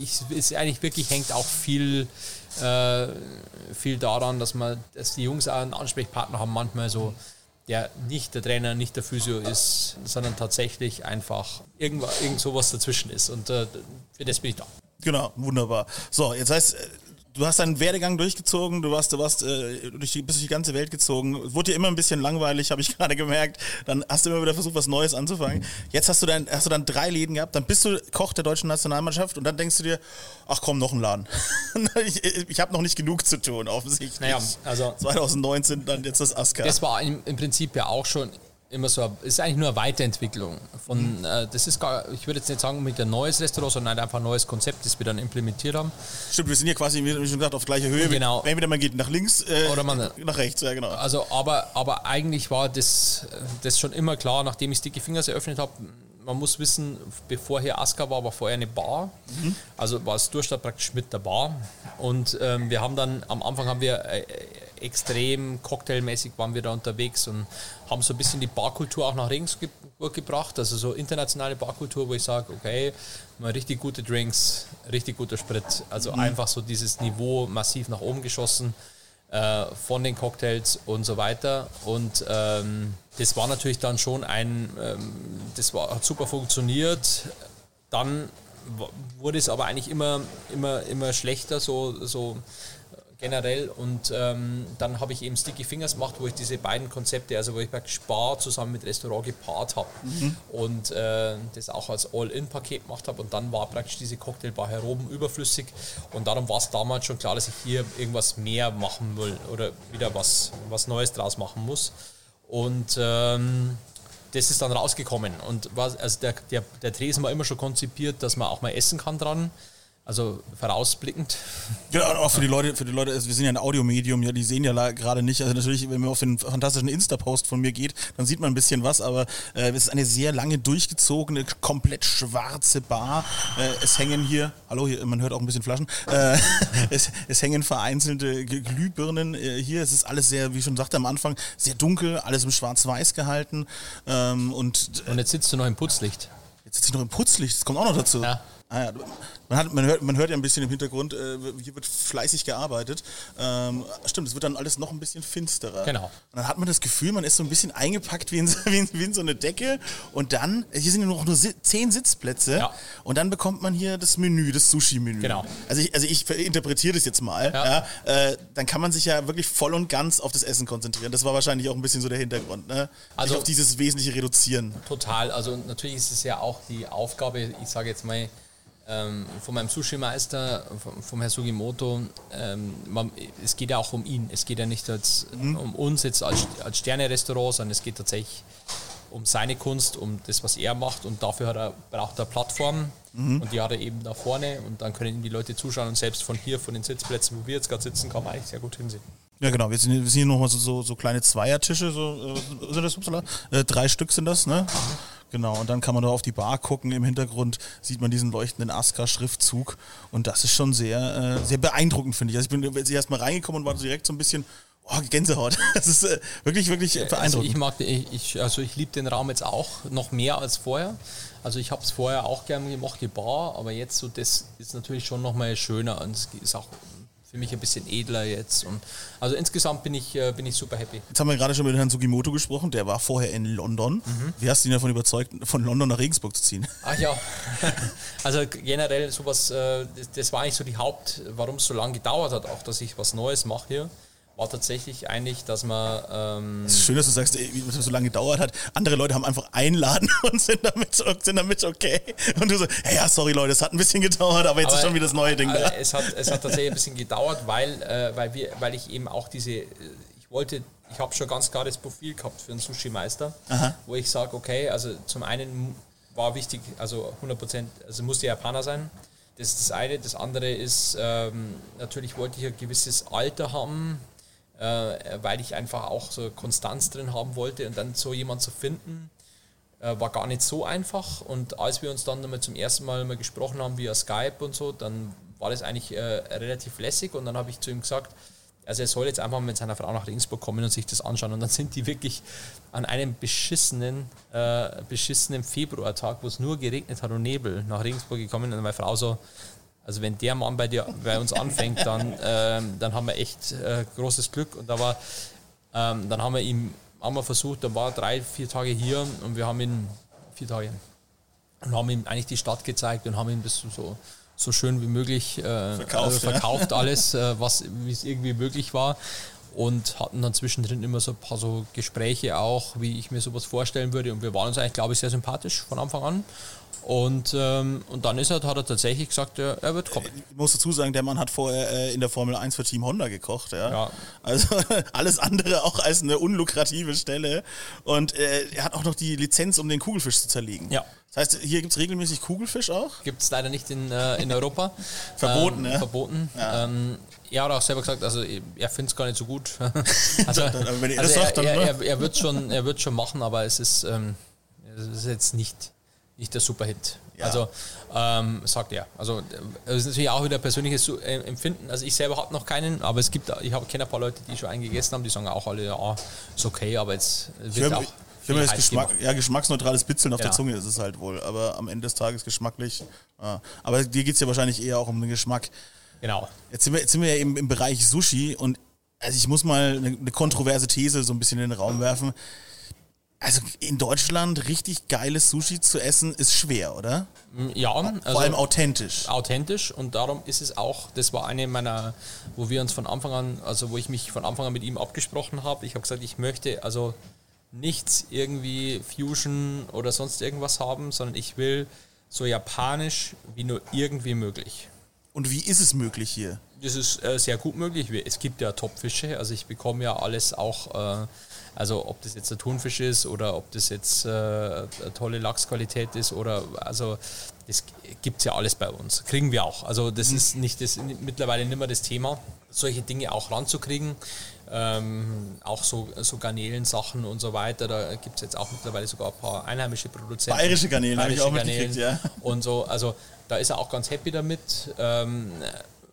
ich ist eigentlich wirklich hängt auch viel, äh, viel daran, dass man, dass die Jungs auch einen Ansprechpartner haben, manchmal so. Mhm der nicht der Trainer, nicht der Physio ist, sondern tatsächlich einfach irgend, irgend sowas dazwischen ist. Und äh, für das bin ich da. Genau, wunderbar. So, jetzt heißt, du hast deinen Werdegang durchgezogen, du warst, du warst äh, durch die, bist durch die ganze Welt gezogen. Wurde dir immer ein bisschen langweilig, habe ich gerade gemerkt. Dann hast du immer wieder versucht, was Neues anzufangen. Jetzt hast du dann, hast du dann drei Läden gehabt, dann bist du Koch der deutschen Nationalmannschaft und dann denkst du dir, ach komm, noch ein Laden. ich ich habe noch nicht genug zu tun, offensichtlich. Naja, also 2019 dann jetzt das Aska. Das war im, im Prinzip ja auch schon immer so, ist eigentlich nur eine Weiterentwicklung. Von, mhm. äh, das ist gar, ich würde jetzt nicht sagen mit ein neues Restaurant, sondern einfach ein neues Konzept, das wir dann implementiert haben. Stimmt, wir sind hier quasi, wie schon gesagt, auf gleicher Höhe. Genau. Entweder man geht nach links äh, oder man, nach rechts, ja genau. Also, aber, aber eigentlich war das, das schon immer klar, nachdem ich Sticky Fingers eröffnet habe, man muss wissen, bevor hier Aska war, war vorher eine Bar. Mhm. Also war es Durchstadt praktisch mit der Bar. Und ähm, wir haben dann, am Anfang haben wir äh, extrem cocktailmäßig waren wir da unterwegs und haben so ein bisschen die Barkultur auch nach Regensburg gebracht. Also so internationale Barkultur, wo ich sage, okay, mal richtig gute Drinks, richtig guter Sprit. Also mhm. einfach so dieses Niveau massiv nach oben geschossen äh, von den Cocktails und so weiter. Und ähm, das war natürlich dann schon ein, ähm, das war, hat super funktioniert. Dann wurde es aber eigentlich immer, immer, immer schlechter, so, so generell. Und ähm, dann habe ich eben Sticky Fingers gemacht, wo ich diese beiden Konzepte, also wo ich praktisch Spar zusammen mit Restaurant gepaart habe mhm. und äh, das auch als All-In-Paket gemacht habe. Und dann war praktisch diese Cocktailbar heroben überflüssig. Und darum war es damals schon klar, dass ich hier irgendwas mehr machen will oder wieder was, was Neues draus machen muss. Und ähm, das ist dann rausgekommen. Und was, also der, der, der Tresen war immer schon konzipiert, dass man auch mal essen kann dran. Also vorausblickend. Ja, auch für die Leute, für die Leute, wir sind ja ein Audiomedium, ja, die sehen ja gerade nicht. Also natürlich, wenn man auf den fantastischen Insta-Post von mir geht, dann sieht man ein bisschen was, aber äh, es ist eine sehr lange durchgezogene, komplett schwarze Bar. Äh, es hängen hier, hallo, hier, man hört auch ein bisschen Flaschen, äh, es, es, hängen vereinzelte Glühbirnen äh, hier. Es ist alles sehr, wie ich schon sagte am Anfang, sehr dunkel, alles im Schwarz-Weiß gehalten. Ähm, und, und jetzt sitzt du noch im Putzlicht. Jetzt sitze ich noch im Putzlicht, das kommt auch noch dazu. Ja. Ah ja, man, hat, man, hört, man hört ja ein bisschen im Hintergrund, äh, hier wird fleißig gearbeitet. Ähm, stimmt, es wird dann alles noch ein bisschen finsterer. Genau. Und dann hat man das Gefühl, man ist so ein bisschen eingepackt wie in, wie in, wie in so eine Decke. Und dann, hier sind ja nur noch nur zehn Sitzplätze. Ja. Und dann bekommt man hier das Menü, das Sushi-Menü. Genau. Also ich, also ich interpretiere das jetzt mal. Ja. ja äh, dann kann man sich ja wirklich voll und ganz auf das Essen konzentrieren. Das war wahrscheinlich auch ein bisschen so der Hintergrund. Ne? Also sich auf dieses Wesentliche reduzieren. Total. Also natürlich ist es ja auch die Aufgabe, ich sage jetzt mal, ähm, von meinem Sushi-Meister, vom, vom Herr Sugimoto, ähm, man, es geht ja auch um ihn. Es geht ja nicht als, mhm. um uns jetzt als, als Sterne-Restaurant, sondern es geht tatsächlich um seine Kunst, um das, was er macht und dafür er, braucht er Plattformen mhm. und die hat er eben da vorne und dann können die Leute zuschauen und selbst von hier, von den Sitzplätzen, wo wir jetzt gerade sitzen, kann man eigentlich sehr gut hinsehen. Ja, genau. Wir sind, wir sind hier nochmal so, so, so kleine Zweiertische, so, äh, sind das, upsala, äh, drei Stück sind das, ne? Genau, und dann kann man da auf die Bar gucken. Im Hintergrund sieht man diesen leuchtenden Aska-Schriftzug. Und das ist schon sehr, äh, sehr beeindruckend, finde ich. Also ich bin jetzt erst mal reingekommen und war direkt so ein bisschen, oh, Gänsehaut. Das ist äh, wirklich, wirklich beeindruckend. Also ich mag, ich, also ich liebe den Raum jetzt auch noch mehr als vorher. Also ich habe es vorher auch gerne gemacht, die Bar, aber jetzt so, das ist natürlich schon nochmal schöner und es ist auch für mich ein bisschen edler jetzt. Und also insgesamt bin ich, äh, bin ich super happy. Jetzt haben wir gerade schon mit Herrn Sugimoto gesprochen, der war vorher in London. Mhm. Wie hast du ihn davon überzeugt, von London nach Regensburg zu ziehen? Ach ja, also generell sowas, äh, das war eigentlich so die Haupt, warum es so lange gedauert hat, auch dass ich was Neues mache hier war tatsächlich eigentlich, dass man. Ähm es ist schön, dass du sagst, wie das so lange gedauert hat. Andere Leute haben einfach einladen und sind damit, sind damit okay. Und du so, hey, ja, sorry Leute, es hat ein bisschen gedauert, aber jetzt aber, ist schon wieder das neue Ding da. Es hat, es hat tatsächlich ein bisschen gedauert, weil, äh, weil, wir, weil ich eben auch diese, ich wollte, ich habe schon ganz klar das Profil gehabt für einen Sushi-Meister, wo ich sage, okay, also zum einen war wichtig, also 100 Prozent, also musste Japaner sein. Das ist das eine. Das andere ist, ähm, natürlich wollte ich ein gewisses Alter haben, äh, weil ich einfach auch so Konstanz drin haben wollte und dann so jemand zu finden, äh, war gar nicht so einfach. Und als wir uns dann mal zum ersten Mal mal gesprochen haben via Skype und so, dann war das eigentlich äh, relativ lässig und dann habe ich zu ihm gesagt, also er soll jetzt einfach mit seiner Frau nach Regensburg kommen und sich das anschauen. Und dann sind die wirklich an einem beschissenen, äh, beschissenen Februartag, wo es nur geregnet hat und Nebel, nach Regensburg gekommen und meine Frau so, also wenn der Mann bei dir bei uns anfängt, dann, ähm, dann haben wir echt äh, großes Glück. Und da war, ähm, dann haben wir ihm haben wir versucht, dann war er drei, vier Tage hier und wir haben ihn vier Tage und haben ihm eigentlich die Stadt gezeigt und haben ihm das so, so schön wie möglich äh, verkauft, also verkauft ja. alles, äh, was wie es irgendwie möglich war und hatten dann zwischendrin immer so ein paar so Gespräche auch, wie ich mir sowas vorstellen würde und wir waren uns eigentlich, glaube ich, sehr sympathisch von Anfang an und, ähm, und dann ist er, hat er tatsächlich gesagt, er, er wird kommen. Ich muss dazu sagen, der Mann hat vorher äh, in der Formel 1 für Team Honda gekocht. Ja? ja. Also alles andere auch als eine unlukrative Stelle. Und äh, er hat auch noch die Lizenz, um den Kugelfisch zu zerlegen. Ja. Das heißt, hier gibt es regelmäßig Kugelfisch auch? Gibt es leider nicht in, äh, in Europa. verboten, ähm, ja. Verboten. Ja. Ähm, er hat auch selber gesagt, also er findet es gar nicht so gut. also, also sagt, er, er, er, er wird schon, er wird schon machen, aber es ist, ähm, es ist jetzt nicht nicht der Superhit. Ja. Also ähm, sagt er. Also das ist natürlich auch wieder persönliches äh, Empfinden. Also ich selber habe noch keinen, aber es gibt, ich kenne ein paar Leute, die schon einen gegessen haben, die sagen auch alle, ja, ist okay, aber jetzt wird auch. Ich finde das Geschmack, ja, geschmacksneutrales Bitzeln auf ja. der Zunge ist es halt wohl, aber am Ende des Tages geschmacklich. Ja. Aber dir geht es ja wahrscheinlich eher auch um den Geschmack. Genau. Jetzt sind wir, jetzt sind wir ja eben im Bereich Sushi und also ich muss mal eine, eine kontroverse These so ein bisschen in den Raum werfen. Also in Deutschland richtig geiles Sushi zu essen ist schwer, oder? Mm, ja, also vor allem authentisch. Authentisch und darum ist es auch, das war eine meiner, wo wir uns von Anfang an, also wo ich mich von Anfang an mit ihm abgesprochen habe. Ich habe gesagt, ich möchte also nichts irgendwie Fusion oder sonst irgendwas haben, sondern ich will so japanisch wie nur irgendwie möglich. Und wie ist es möglich hier? Das ist äh, sehr gut möglich. Es gibt ja Topfische, also ich bekomme ja alles auch. Äh, also ob das jetzt der Thunfisch ist oder ob das jetzt äh, eine tolle Lachsqualität ist oder also das gibt es ja alles bei uns. Kriegen wir auch. Also das mhm. ist nicht das mittlerweile nicht mehr das Thema, solche Dinge auch ranzukriegen. Ähm, auch so, so Garnelensachen und so weiter. Da gibt es jetzt auch mittlerweile sogar ein paar einheimische Produzenten. Bayerische Garnelen habe ich auch mitgekriegt, ja. Und so, also da ist er auch ganz happy damit. Ähm,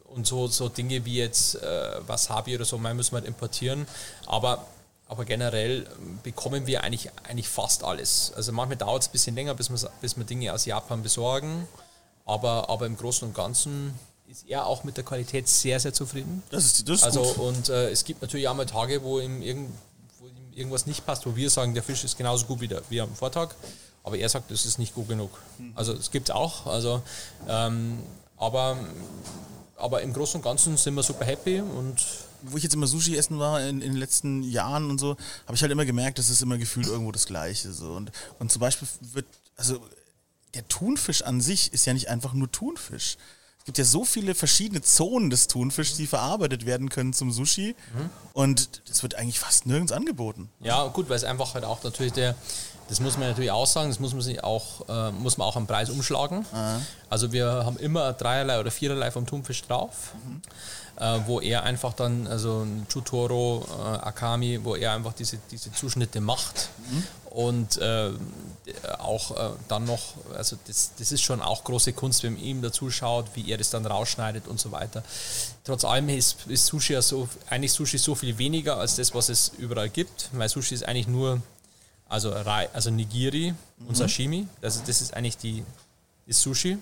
und so, so Dinge wie jetzt äh, Wasabi oder so, man müssen wir halt importieren. Aber aber generell ähm, bekommen wir eigentlich, eigentlich fast alles. Also manchmal dauert es ein bisschen länger, bis wir, bis wir Dinge aus Japan besorgen. Aber, aber im Großen und Ganzen ist er auch mit der Qualität sehr, sehr zufrieden. Das ist, das ist also, gut. Und äh, es gibt natürlich auch mal Tage, wo ihm, irgend, wo ihm irgendwas nicht passt, wo wir sagen, der Fisch ist genauso gut wie, der, wie am Vortag. Aber er sagt, das ist nicht gut genug. Mhm. Also es gibt es auch. Also, ähm, aber, aber im Großen und Ganzen sind wir super happy und wo ich jetzt immer Sushi essen war in, in den letzten Jahren und so, habe ich halt immer gemerkt, das ist immer gefühlt irgendwo das Gleiche. So. Und, und zum Beispiel wird, also der Thunfisch an sich ist ja nicht einfach nur Thunfisch. es gibt ja so viele verschiedene Zonen des Thunfischs, die verarbeitet werden können zum Sushi. Mhm. Und das wird eigentlich fast nirgends angeboten. Ja, gut, weil es einfach halt auch natürlich der, das muss man natürlich auch sagen, das muss man sich auch, äh, muss man auch am Preis umschlagen. Aha. Also wir haben immer dreierlei oder viererlei vom Thunfisch drauf. Mhm. Äh, wo er einfach dann, also Chutoro, äh, Akami, wo er einfach diese, diese Zuschnitte macht. Mhm. Und äh, auch äh, dann noch, also das, das ist schon auch große Kunst, wenn man ihm dazu schaut, wie er das dann rausschneidet und so weiter. Trotz allem ist, ist Sushi ja so, eigentlich Sushi so viel weniger als das, was es überall gibt, weil Sushi ist eigentlich nur, also, also Nigiri und mhm. Sashimi, also das ist eigentlich die, ist Sushi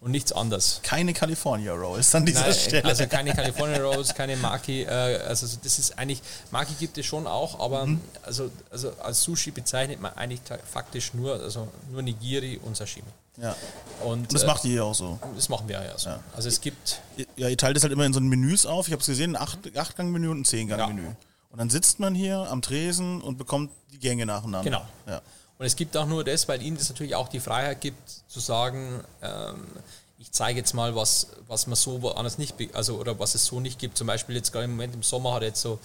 und nichts anderes. Keine California Rolls an dieser Nein, Stelle. Also keine California Rolls, keine Maki. Äh, also das ist eigentlich, Maki gibt es schon auch, aber mhm. also, also als Sushi bezeichnet man eigentlich faktisch nur, also nur Nigiri und Sashimi. Ja. Und, und das äh, macht ihr ja auch so. Das machen wir ja so. Ja. Also es gibt. Ja, ihr teilt es halt immer in so Menüs auf. Ich habe es gesehen, ein 8-Gang-Menü und ein 10-Gang-Menü. Ja. Und dann sitzt man hier am Tresen und bekommt die Gänge nacheinander. Genau. Ja. Und es gibt auch nur das, weil ihnen das natürlich auch die Freiheit gibt, zu sagen, ähm, ich zeige jetzt mal, was, was man so woanders nicht, also oder was es so nicht gibt. Zum Beispiel jetzt gerade im Moment im Sommer hat er jetzt so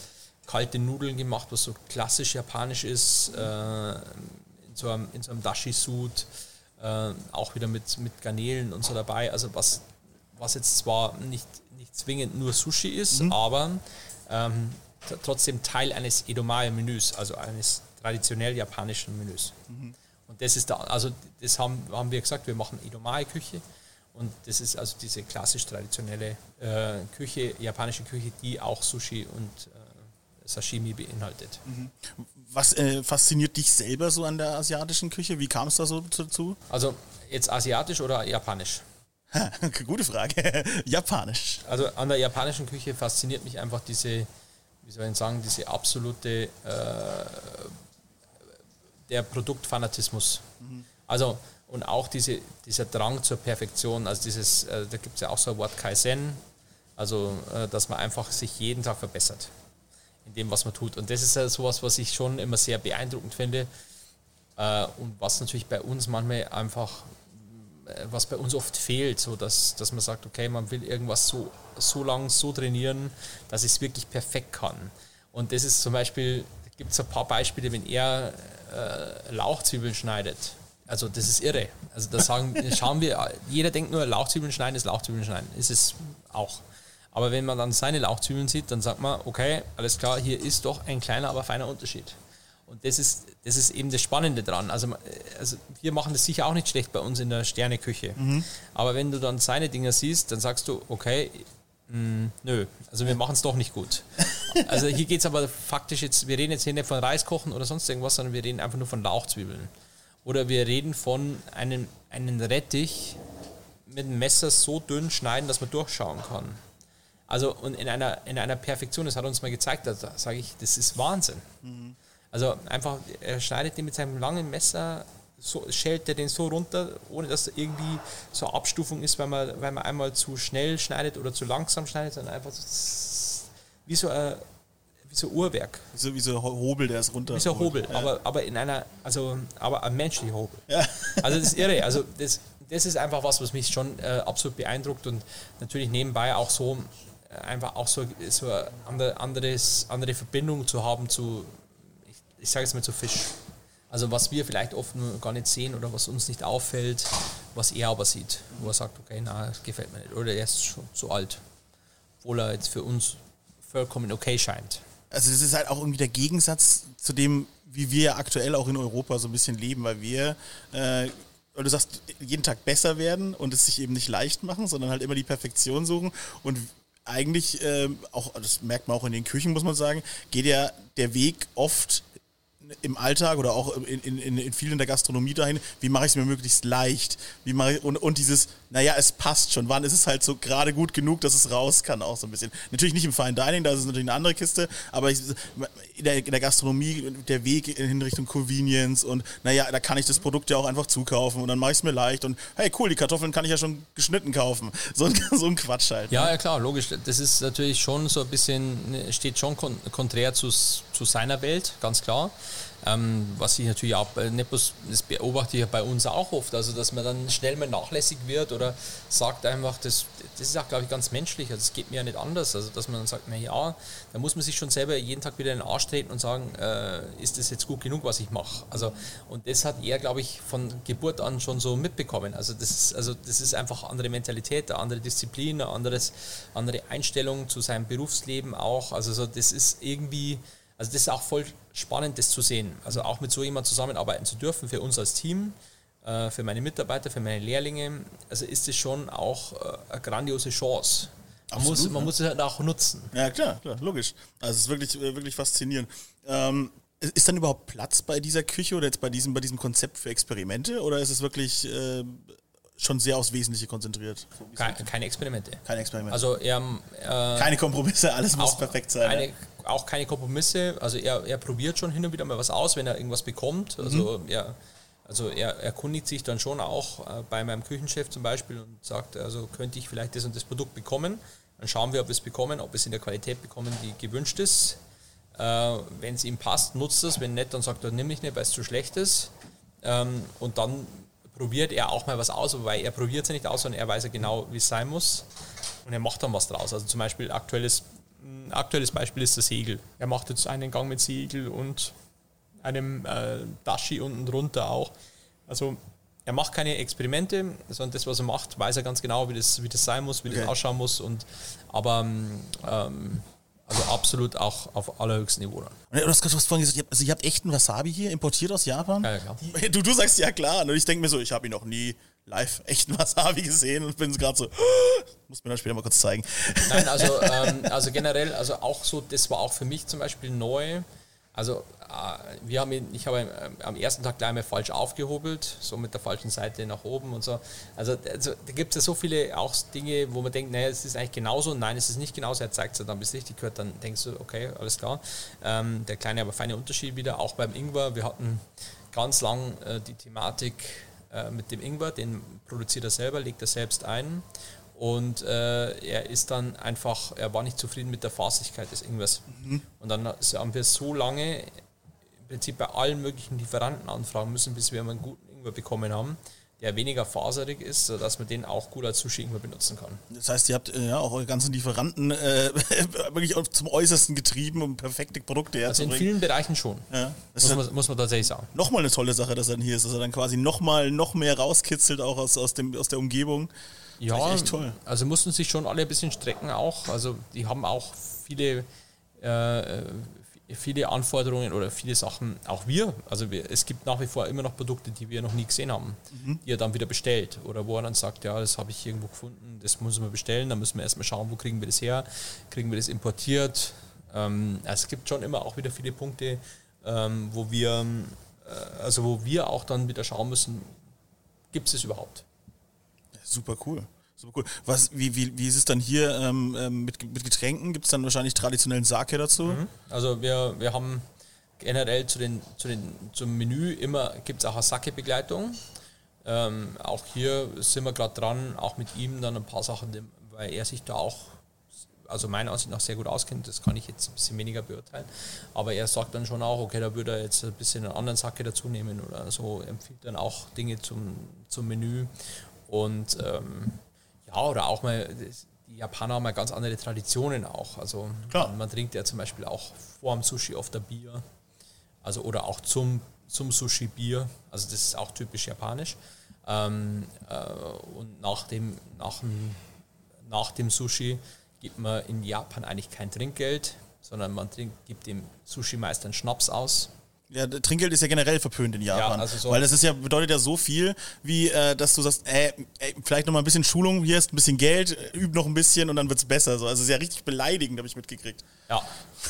kalte Nudeln gemacht, was so klassisch japanisch ist, äh, in, so einem, in so einem Dashi-Suit, äh, auch wieder mit, mit Garnelen und so dabei. Also was, was jetzt zwar nicht, nicht zwingend nur Sushi ist, mhm. aber ähm, trotzdem Teil eines Edomae-Menüs, also eines traditionell japanischen Menüs. Mhm. Und das ist da, also das haben, haben wir gesagt, wir machen Idomae-Küche und das ist also diese klassisch traditionelle äh, Küche, japanische Küche, die auch Sushi und äh, Sashimi beinhaltet. Mhm. Was äh, fasziniert dich selber so an der asiatischen Küche? Wie kam es da so dazu? Also jetzt asiatisch oder japanisch? Gute Frage. japanisch. Also an der japanischen Küche fasziniert mich einfach diese, wie soll ich sagen, diese absolute äh, der Produktfanatismus. Mhm. Also und auch diese, dieser Drang zur Perfektion, also dieses, äh, da gibt es ja auch so ein Wort Kaizen, also äh, dass man einfach sich jeden Tag verbessert in dem, was man tut. Und das ist ja sowas, was ich schon immer sehr beeindruckend finde äh, und was natürlich bei uns manchmal einfach, äh, was bei uns oft fehlt, so dass, dass man sagt, okay, man will irgendwas so, so lang so trainieren, dass ich es wirklich perfekt kann. Und das ist zum Beispiel, gibt es ein paar Beispiele, wenn er äh, Lauchzwiebeln schneidet. Also das ist irre. Also da sagen, schauen wir, jeder denkt nur, Lauchzwiebeln schneiden ist Lauchzwiebeln schneiden. Ist es auch. Aber wenn man dann seine Lauchzwiebeln sieht, dann sagt man, okay, alles klar, hier ist doch ein kleiner, aber feiner Unterschied. Und das ist, das ist eben das Spannende dran. Also, also wir machen das sicher auch nicht schlecht bei uns in der Sterneküche. Mhm. Aber wenn du dann seine Dinger siehst, dann sagst du, okay, mh, hm, nö, also wir machen es doch nicht gut. Also hier geht es aber faktisch jetzt, wir reden jetzt hier nicht von Reiskochen oder sonst irgendwas, sondern wir reden einfach nur von Lauchzwiebeln. Oder wir reden von einem, einem Rettich mit einem Messer so dünn schneiden, dass man durchschauen kann. Also und in einer, in einer Perfektion, das hat uns mal gezeigt, da sage ich, das ist Wahnsinn. Mhm. Also einfach, er schneidet den mit seinem langen Messer, so, schält er den so runter, ohne dass da irgendwie so eine Abstufung ist, weil man, weil man einmal zu schnell schneidet oder zu langsam schneidet, sondern einfach so wie so ein, wie so Uhrwerk. Wie so, wie so Hobel, der ist runter. Wie so ein Hobel, ja. aber, aber in einer, also, aber ein menschlicher Hobel. Ja. Also das ist irre. Also das, das ist einfach was, was mich schon äh, absolut beeindruckt und natürlich nebenbei auch so äh, einfach auch so, so eine anderes, andere Verbindung zu haben zu, ich, ich sage jetzt mal zu Fisch. Also was wir vielleicht oft gar nicht sehen oder was uns nicht auffällt, was er aber sieht, wo er sagt, okay, na, das gefällt mir nicht. Oder er ist schon zu alt, obwohl er jetzt für uns vollkommen okay scheint. Also das ist halt auch irgendwie der Gegensatz zu dem, wie wir aktuell auch in Europa so ein bisschen leben, weil wir, äh, weil du sagst, jeden Tag besser werden und es sich eben nicht leicht machen, sondern halt immer die Perfektion suchen und eigentlich äh, auch, das merkt man auch in den Küchen, muss man sagen, geht ja der Weg oft im Alltag oder auch in, in, in vielen der Gastronomie dahin, wie mache ich es mir möglichst leicht? Wie mache ich, und, und dieses, naja, es passt schon. Wann ist es halt so gerade gut genug, dass es raus kann, auch so ein bisschen. Natürlich nicht im Fine Dining, da ist es natürlich eine andere Kiste, aber ich, in, der, in der Gastronomie der Weg in Richtung Convenience und naja, da kann ich das Produkt ja auch einfach zukaufen und dann mache ich es mir leicht und hey, cool, die Kartoffeln kann ich ja schon geschnitten kaufen. So ein, so ein Quatsch halt. Ne? Ja, ja, klar, logisch. Das ist natürlich schon so ein bisschen, steht schon konträr zu, zu seiner Welt, ganz klar. Ähm, was ich natürlich auch, nicht bloß, das beobachte ich ja bei uns auch oft, also dass man dann schnell mal nachlässig wird oder sagt einfach, das, das ist auch, glaube ich, ganz menschlich, also es geht mir ja nicht anders, also dass man dann sagt, na ja, da muss man sich schon selber jeden Tag wieder in den Arsch treten und sagen, äh, ist das jetzt gut genug, was ich mache? Also, und das hat er, glaube ich, von Geburt an schon so mitbekommen. Also das ist, also das ist einfach andere Mentalität, eine andere Disziplin, eine anderes, andere Einstellung zu seinem Berufsleben auch. Also so, das ist irgendwie, also das ist auch voll spannend, das zu sehen. Also auch mit so jemandem zusammenarbeiten zu dürfen für uns als Team, äh, für meine Mitarbeiter, für meine Lehrlinge. Also ist es schon auch äh, eine grandiose Chance. Man, Absolut, muss, man ja. muss es halt auch nutzen. Ja, klar, klar, logisch. Also es ist wirklich, äh, wirklich faszinierend. Ähm, ist dann überhaupt Platz bei dieser Küche oder jetzt bei diesem, bei diesem Konzept für Experimente oder ist es wirklich äh, schon sehr aufs Wesentliche konzentriert? Keine, keine Experimente. Keine Experimente. Also er, äh, keine Kompromisse, alles muss perfekt sein. Keine, auch keine Kompromisse. Also er, er probiert schon hin und wieder mal was aus, wenn er irgendwas bekommt. Also mhm. er, also er erkundigt sich dann schon auch äh, bei meinem Küchenchef zum Beispiel und sagt, also könnte ich vielleicht das und das Produkt bekommen. Dann schauen wir, ob wir es bekommen, ob wir es in der Qualität bekommen, die gewünscht ist. Äh, wenn es ihm passt, nutzt es. Wenn nicht, dann sagt er, nimm mich nicht, weil es zu schlecht ist. Ähm, und dann probiert er auch mal was aus, wobei er probiert es ja nicht aus, sondern er weiß ja genau, wie es sein muss. Und er macht dann was draus. Also zum Beispiel aktuelles, ein aktuelles Beispiel ist das Segel. Er macht jetzt einen Gang mit Segel und einem äh, Dashi unten drunter auch. Also er macht keine Experimente, sondern das, was er macht, weiß er ganz genau, wie das, wie das sein muss, wie okay. das ausschauen muss. Und, aber ähm, also absolut auch auf allerhöchstem Niveau. Dann. Du hast gerade vorhin gesagt, also ihr habt echten Wasabi hier importiert aus Japan? Ja, klar. Du, du sagst ja klar. Und ich denke mir so, ich habe ihn noch nie live echten Wasabi gesehen und bin gerade so, muss mir dann später mal kurz zeigen. Nein, also, ähm, also generell, also auch so, das war auch für mich zum Beispiel neu. Also äh, wir haben ich habe ähm, am ersten Tag gleich mal falsch aufgehobelt, so mit der falschen Seite nach oben und so. Also, also da gibt es ja so viele auch Dinge, wo man denkt, naja, es ist eigentlich genauso. Nein, es ist nicht genauso. Er zeigt es ja dann, bis richtig gehört, dann denkst du, okay, alles klar. Ähm, der kleine, aber feine Unterschied wieder, auch beim Ingwer. Wir hatten ganz lang äh, die Thematik äh, mit dem Ingwer, den produziert er selber, legt er selbst ein. Und äh, er ist dann einfach, er war nicht zufrieden mit der Fasigkeit des Ingwers. Mhm. Und dann haben wir so lange Prinzip bei allen möglichen Lieferanten anfragen müssen, bis wir einen guten Ingwer bekommen haben, der weniger faserig ist, sodass man den auch gut als Sushi-Ingwer benutzen kann. Das heißt, ihr habt äh, ja auch eure ganzen Lieferanten äh, wirklich zum Äußersten getrieben, um perfekte Produkte herzubringen. Also in vielen Bereichen schon. Ja. Das muss, man, muss man tatsächlich sagen. Nochmal eine tolle Sache, dass er dann hier ist, dass er dann quasi nochmal noch mehr rauskitzelt, auch aus, aus, dem, aus der Umgebung. Ja, echt toll. Also mussten sich schon alle ein bisschen strecken auch. Also die haben auch viele äh, viele Anforderungen oder viele Sachen, auch wir, also wir, es gibt nach wie vor immer noch Produkte, die wir noch nie gesehen haben, mhm. die er dann wieder bestellt oder wo er dann sagt, ja, das habe ich irgendwo gefunden, das müssen wir bestellen, dann müssen wir erstmal schauen, wo kriegen wir das her, kriegen wir das importiert. Ähm, also es gibt schon immer auch wieder viele Punkte, ähm, wo wir, äh, also wo wir auch dann wieder schauen müssen, gibt es es überhaupt? Super cool. Super cool. Was, wie, wie, wie ist es dann hier ähm, ähm mit, mit Getränken? Gibt es dann wahrscheinlich traditionellen Sake dazu? Mhm. Also wir, wir haben generell zu den, zu den, zum Menü immer gibt es auch eine Sake-Begleitung. Ähm, auch hier sind wir gerade dran, auch mit ihm dann ein paar Sachen, weil er sich da auch, also meiner Ansicht nach sehr gut auskennt, das kann ich jetzt ein bisschen weniger beurteilen. Aber er sagt dann schon auch, okay, da würde er jetzt ein bisschen einen anderen Sake dazu nehmen oder so, empfiehlt dann auch Dinge zum, zum Menü. Und ähm, ja, oder auch mal, die Japaner haben ja ganz andere Traditionen auch. Also man, man, trinkt ja zum Beispiel auch vor dem Sushi oft ein Bier. Also oder auch zum, zum Sushi Bier. Also das ist auch typisch japanisch. Ähm, äh, und nach dem, nach, dem, nach dem Sushi gibt man in Japan eigentlich kein Trinkgeld, sondern man trinkt, gibt dem Sushi-Meister einen Schnaps aus ja, Trinkgeld ist ja generell verpönt in Japan. Ja, also so weil das ist ja, bedeutet ja so viel, wie äh, dass du sagst, äh, ey, vielleicht noch mal ein bisschen Schulung, hier ist ein bisschen Geld, üb noch ein bisschen und dann wird es besser. So. Also es ist ja richtig beleidigend, habe ich mitgekriegt. Ja.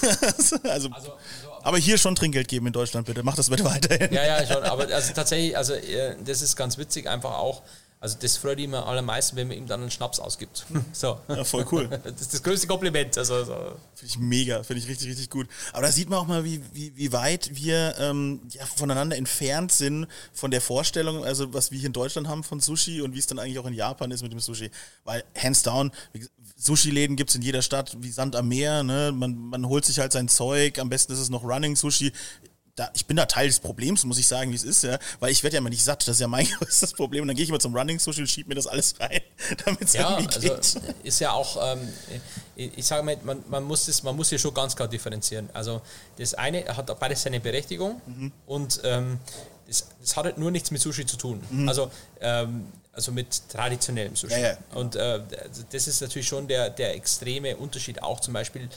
also, also so, aber hier schon Trinkgeld geben in Deutschland, bitte. Mach das bitte weiterhin. Ja, ja, schon. Aber also tatsächlich, also äh, das ist ganz witzig, einfach auch also das freut ihn am allermeisten, wenn man ihm dann einen Schnaps ausgibt. So. Ja, voll cool. Das ist das größte Kompliment. Also, so. Finde ich mega, finde ich richtig, richtig gut. Aber da sieht man auch mal, wie, wie, wie weit wir ähm, ja, voneinander entfernt sind von der Vorstellung, also was wir hier in Deutschland haben von Sushi und wie es dann eigentlich auch in Japan ist mit dem Sushi. Weil hands down, Sushi-Läden gibt es in jeder Stadt wie Sand am Meer. Ne? Man, man holt sich halt sein Zeug, am besten ist es noch Running Sushi da, ich bin da Teil des Problems, muss ich sagen, wie es ist, ja, weil ich werde ja immer nicht satt, das ist ja mein größtes Problem. Und dann gehe ich immer zum Running und schiebe mir das alles rein, damit es Ja, irgendwie also geht. ist ja auch, ähm, ich, ich sage mal, man, man, muss das, man muss hier schon ganz klar differenzieren. Also das eine hat beides seine Berechtigung Mhm. und ähm, das, das hat halt nur nichts mit Sushi zu tun. Also, ähm, also mit traditionellem Sushi. Mhm. Ja, ja. Und äh, das ist natürlich schon der, der extreme Unterschied. Auch zum Beispiel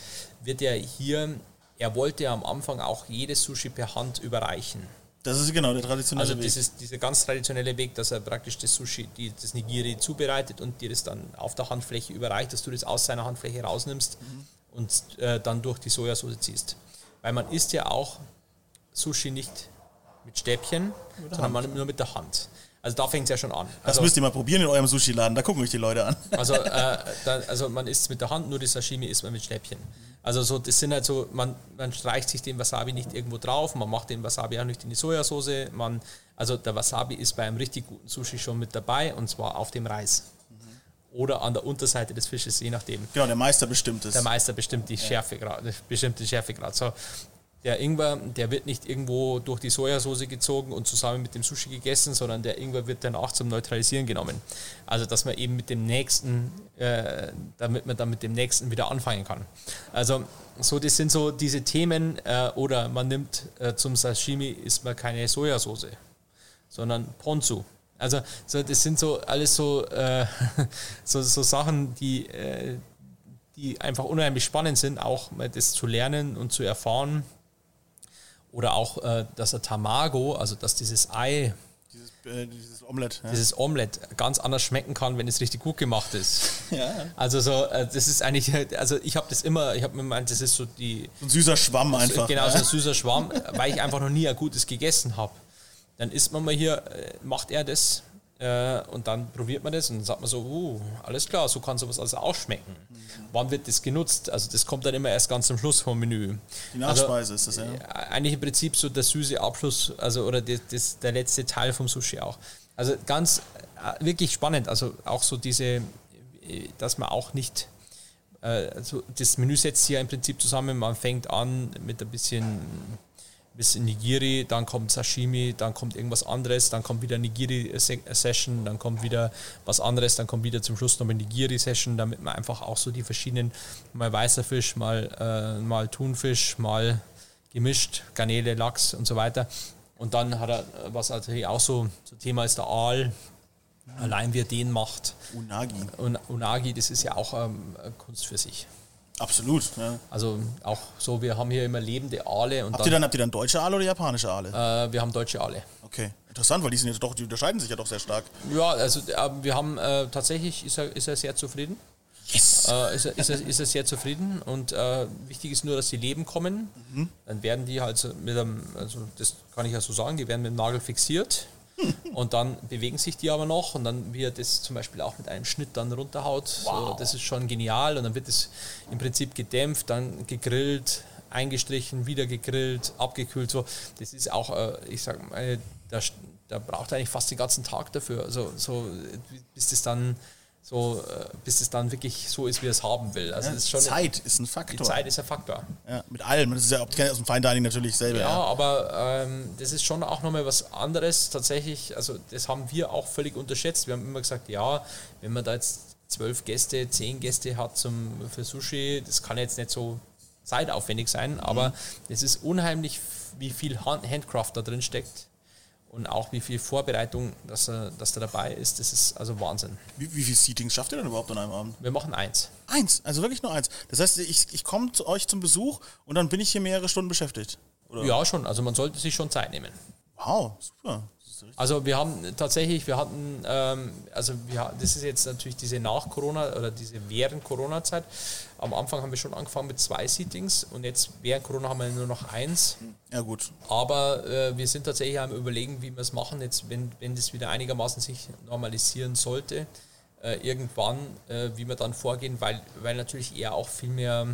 wird ja hier, er wollte ja am Anfang auch jedes Sushi per Hand überreichen. Das ist genau der traditionelle Also Weg. dieses, dieser ganz traditionelle Weg, dass er praktisch das Sushi, die, das Nigiri zubereitet und dir das dann auf der Handfläche überreicht, dass du das aus seiner Handfläche rausnimmst und äh, dann durch die Sojasauce ziehst. Weil man isst ja auch Sushi nicht mit Stäbchen, sondern man nur mit der Hand. Also da fängt es ja schon an. das Also, müsst ihr mal probieren in eurem Sushi-Laden, da gucken euch die Leute an. also, äh, da, also man isst mit der Hand, nur die Sashimi isst man mit Stäbchen. Also so, das sind halt so, man, man streicht sich den Wasabi nicht irgendwo drauf, man macht den Wasabi auch nicht in die Sojasauce. Man, also der Wasabi ist bei einem richtig guten Sushi schon mit dabei und zwar auf dem Reis. Oder an der Unterseite des Fisches, je nachdem. Genau, der Meister bestimmt es. Der Meister bestimmt die Schärfegrad, bestimmt den Schärfegrad. So, der Ingwer, der wird nicht irgendwo durch die Sojasauce gezogen und zusammen mit dem Sushi gegessen, sondern der Ingwer wird danach zum Neutralisieren genommen. Also dass man eben mit dem nächsten, äh, damit man dann mit dem nächsten wieder anfangen kann. Also so, das sind so diese Themen. Äh, oder man nimmt äh, zum Sashimi isst man keine Sojasauce, sondern Ponzu. Also so, das sind so alles so, äh, so, so Sachen, die, äh, die einfach unheimlich spannend sind, auch mal das zu lernen und zu erfahren. Oder auch, äh, dass ein Tamago, also dass dieses Ei, Dieses, äh, dieses Omelett. Ja. dieses Omelett ganz anders schmecken kann, wenn es richtig gut gemacht ist. Ja. Also so, äh, das ist eigentlich, also ich habe das immer, ich habe mir gemeint, das ist so die, So ein süßer Schwamm einfach. genau, so ja. ein süßer Schwamm, weil ich einfach noch nie ein gutes gegessen habe. Dann isst man mal hier, äh, macht er das äh, und dann probiert man das und dann sagt man so, uh, alles klar, so kann sowas also auch schmecken. Wann wird das genutzt? Also das kommt dann immer erst ganz am Schluss vom Menü. Die Nachspeise ist das, ja. Äh, Eigentlich im Prinzip so der süße Abschluss, also oder das, das, der letzte Teil vom Sushi auch. Also ganz äh, wirklich spannend. Also auch so diese, dass man auch nicht, also das Menü setzt sich ja im Prinzip zusammen. Man fängt an mit ein bisschen, bisschen Nigiri, dann kommt Sashimi, dann kommt irgendwas anderes, dann kommt wieder Nigiri-Session, dann kommt wieder was anderes, dann kommt wieder zum Schluss noch eine Nigiri-Session, damit man einfach auch so die verschiedenen, mal weißer Fisch, mal, äh, mal Thunfisch, mal gemischt, Garnele, Lachs und so weiter. Und dann hat er, was natürlich auch so, so Thema ist der Aal, allein wie er den macht. Unagi. Und Unagi, das ist ja auch ähm, Kunst für sich. Absolut. Ja. Also auch so, wir haben hier immer lebende Aale und Habt ihr dann, habt ihr dann deutsche Aale oder japanische Aale? äh, wir haben deutsche Aale. Okay. Interessant, weil die sind jetzt doch, die unterscheiden sich ja doch sehr stark. Ja, also äh, wir haben äh, tatsächlich, ist er, ist er sehr zufrieden. Yes! Äh, ist, er, ist, er, ist er sehr zufrieden und äh, wichtig ist nur, dass die Leben kommen. Dann werden die halt mit einem, also das kann ich ja so sagen, die werden mit dem Nagel fixiert und dann bewegen sich die aber noch und dann wie er das zum Beispiel auch mit einem Schnitt dann runterhaut. So, das ist schon genial und dann wird es im Prinzip gedämpft, dann gegrillt, eingestrichen, wieder gegrillt, abgekühlt. So. Das ist auch, äh, ich sag mal, da, da braucht er eigentlich fast den ganzen Tag dafür. Also so, bis das dann so, äh, bis es dann wirklich so ist, wie es haben will. Also das ist schon Zeit ist ein die Faktor. Zeit ist ein Faktor. Ja, mit allem. Das ist ja, ihr aus dem Fine Dining natürlich selber. Ja, Ja. aber ähm, das ist schon auch nochmal was anderes. Tatsächlich, also das haben wir auch völlig unterschätzt. Wir haben immer gesagt, ja, wenn man da jetzt zwölf Gäste, zehn Gäste hat zum, für Sushi, das kann jetzt nicht so zeitaufwendig sein, aber es ist unheimlich, wie viel Hand Handcraft da drin steckt und auch wie viel Vorbereitung, dass, er, dass da dabei ist. Das ist also Wahnsinn. Wie, wie viele Seatings schafft ihr denn überhaupt an einem Abend? Wir machen eins. Eins, also wirklich nur eins. Das heißt, ich, ich komme zu euch zum Besuch und dann bin ich hier mehrere Stunden beschäftigt. Oder? Ja, schon. Also man sollte sich schon Zeit nehmen. Wow, super. Also wir haben tatsächlich, wir hatten, ähm, also wir, das ist jetzt natürlich diese nach Corona oder diese während Corona-Zeit. Am Anfang haben wir schon angefangen mit zwei Seatings und jetzt während Corona haben wir nur noch eins. Ja, gut. Aber äh, wir sind tatsächlich am überlegen, wie wir es machen, jetzt wenn, wenn das wieder einigermaßen sich normalisieren sollte, äh, irgendwann, äh, wie wir dann vorgehen, weil, weil natürlich er auch viel mehr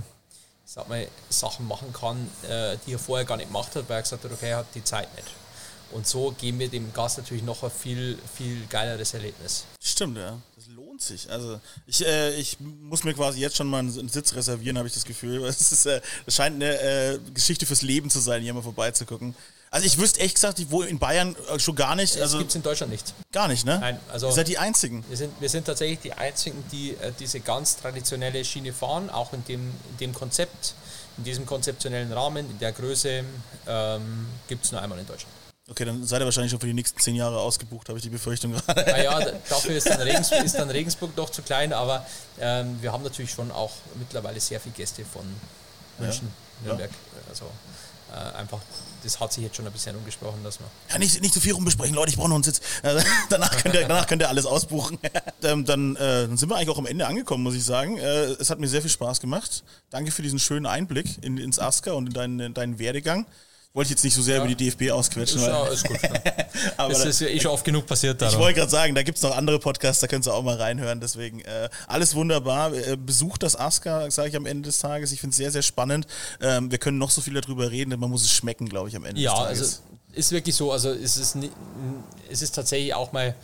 ich sag mal, Sachen machen kann, äh, die er vorher gar nicht gemacht hat, weil er gesagt hat, okay, er hat die Zeit nicht. Und so geben wir dem Gast natürlich noch ein viel, viel geileres Erlebnis. Stimmt, ja. Das lohnt sich. Also ich, äh, ich muss mir quasi jetzt schon mal einen Sitz reservieren, habe ich das Gefühl. Es, ist, äh, es scheint eine äh, Geschichte fürs Leben zu sein, hier mal vorbeizugucken. Also ich wüsste echt gesagt, ich wohne in Bayern äh, schon gar nicht. Das Also gibt es in Deutschland nicht. gar nicht, ne? Nein, also Ihr seid die Einzigen. wir sind, wir sind tatsächlich die Einzigen, die äh, diese ganz traditionelle Schiene fahren, auch in dem, in dem Konzept, in diesem konzeptionellen Rahmen, in der Größe, ähm, gibt es nur einmal in Deutschland. Okay, dann seid ihr wahrscheinlich schon für die nächsten zehn Jahre ausgebucht, habe ich die Befürchtung gerade. Naja, dafür ist dann, Regensburg, ist dann Regensburg doch zu klein, aber ähm, wir haben natürlich schon auch mittlerweile sehr viele Gäste von München, Ja. Nürnberg. Also äh, einfach, das hat sich jetzt schon ein bisschen umgesprochen, dass man. Ja, nicht, nicht zu viel rumbesprechen, Leute, ich brauche noch einen Sitz. Äh, danach, könnt ihr, danach könnt ihr alles ausbuchen. ähm, dann, äh, dann sind wir eigentlich auch am Ende angekommen, muss ich sagen. Äh, es hat mir sehr viel Spaß gemacht. Danke für diesen schönen Einblick in, ins ASCA und in deinen, in deinen Werdegang. Wollte ich jetzt nicht so sehr über die DFB ausquetschen, Ist, ja, ist gut. Aber da, ist ja eh schon oft genug passiert. ich darum. wollte gerade sagen, da gibt es noch andere Podcasts, da könnt ihr auch mal reinhören. Deswegen äh, alles wunderbar. Äh, besucht das ASCA, sage ich am Ende des Tages. Ich finde es sehr, sehr spannend. Ähm, wir können noch so viel darüber reden, man muss es schmecken, glaube ich, am Ende Ja, des Tages. also ist wirklich so. Also es ist, es ist tatsächlich auch mal,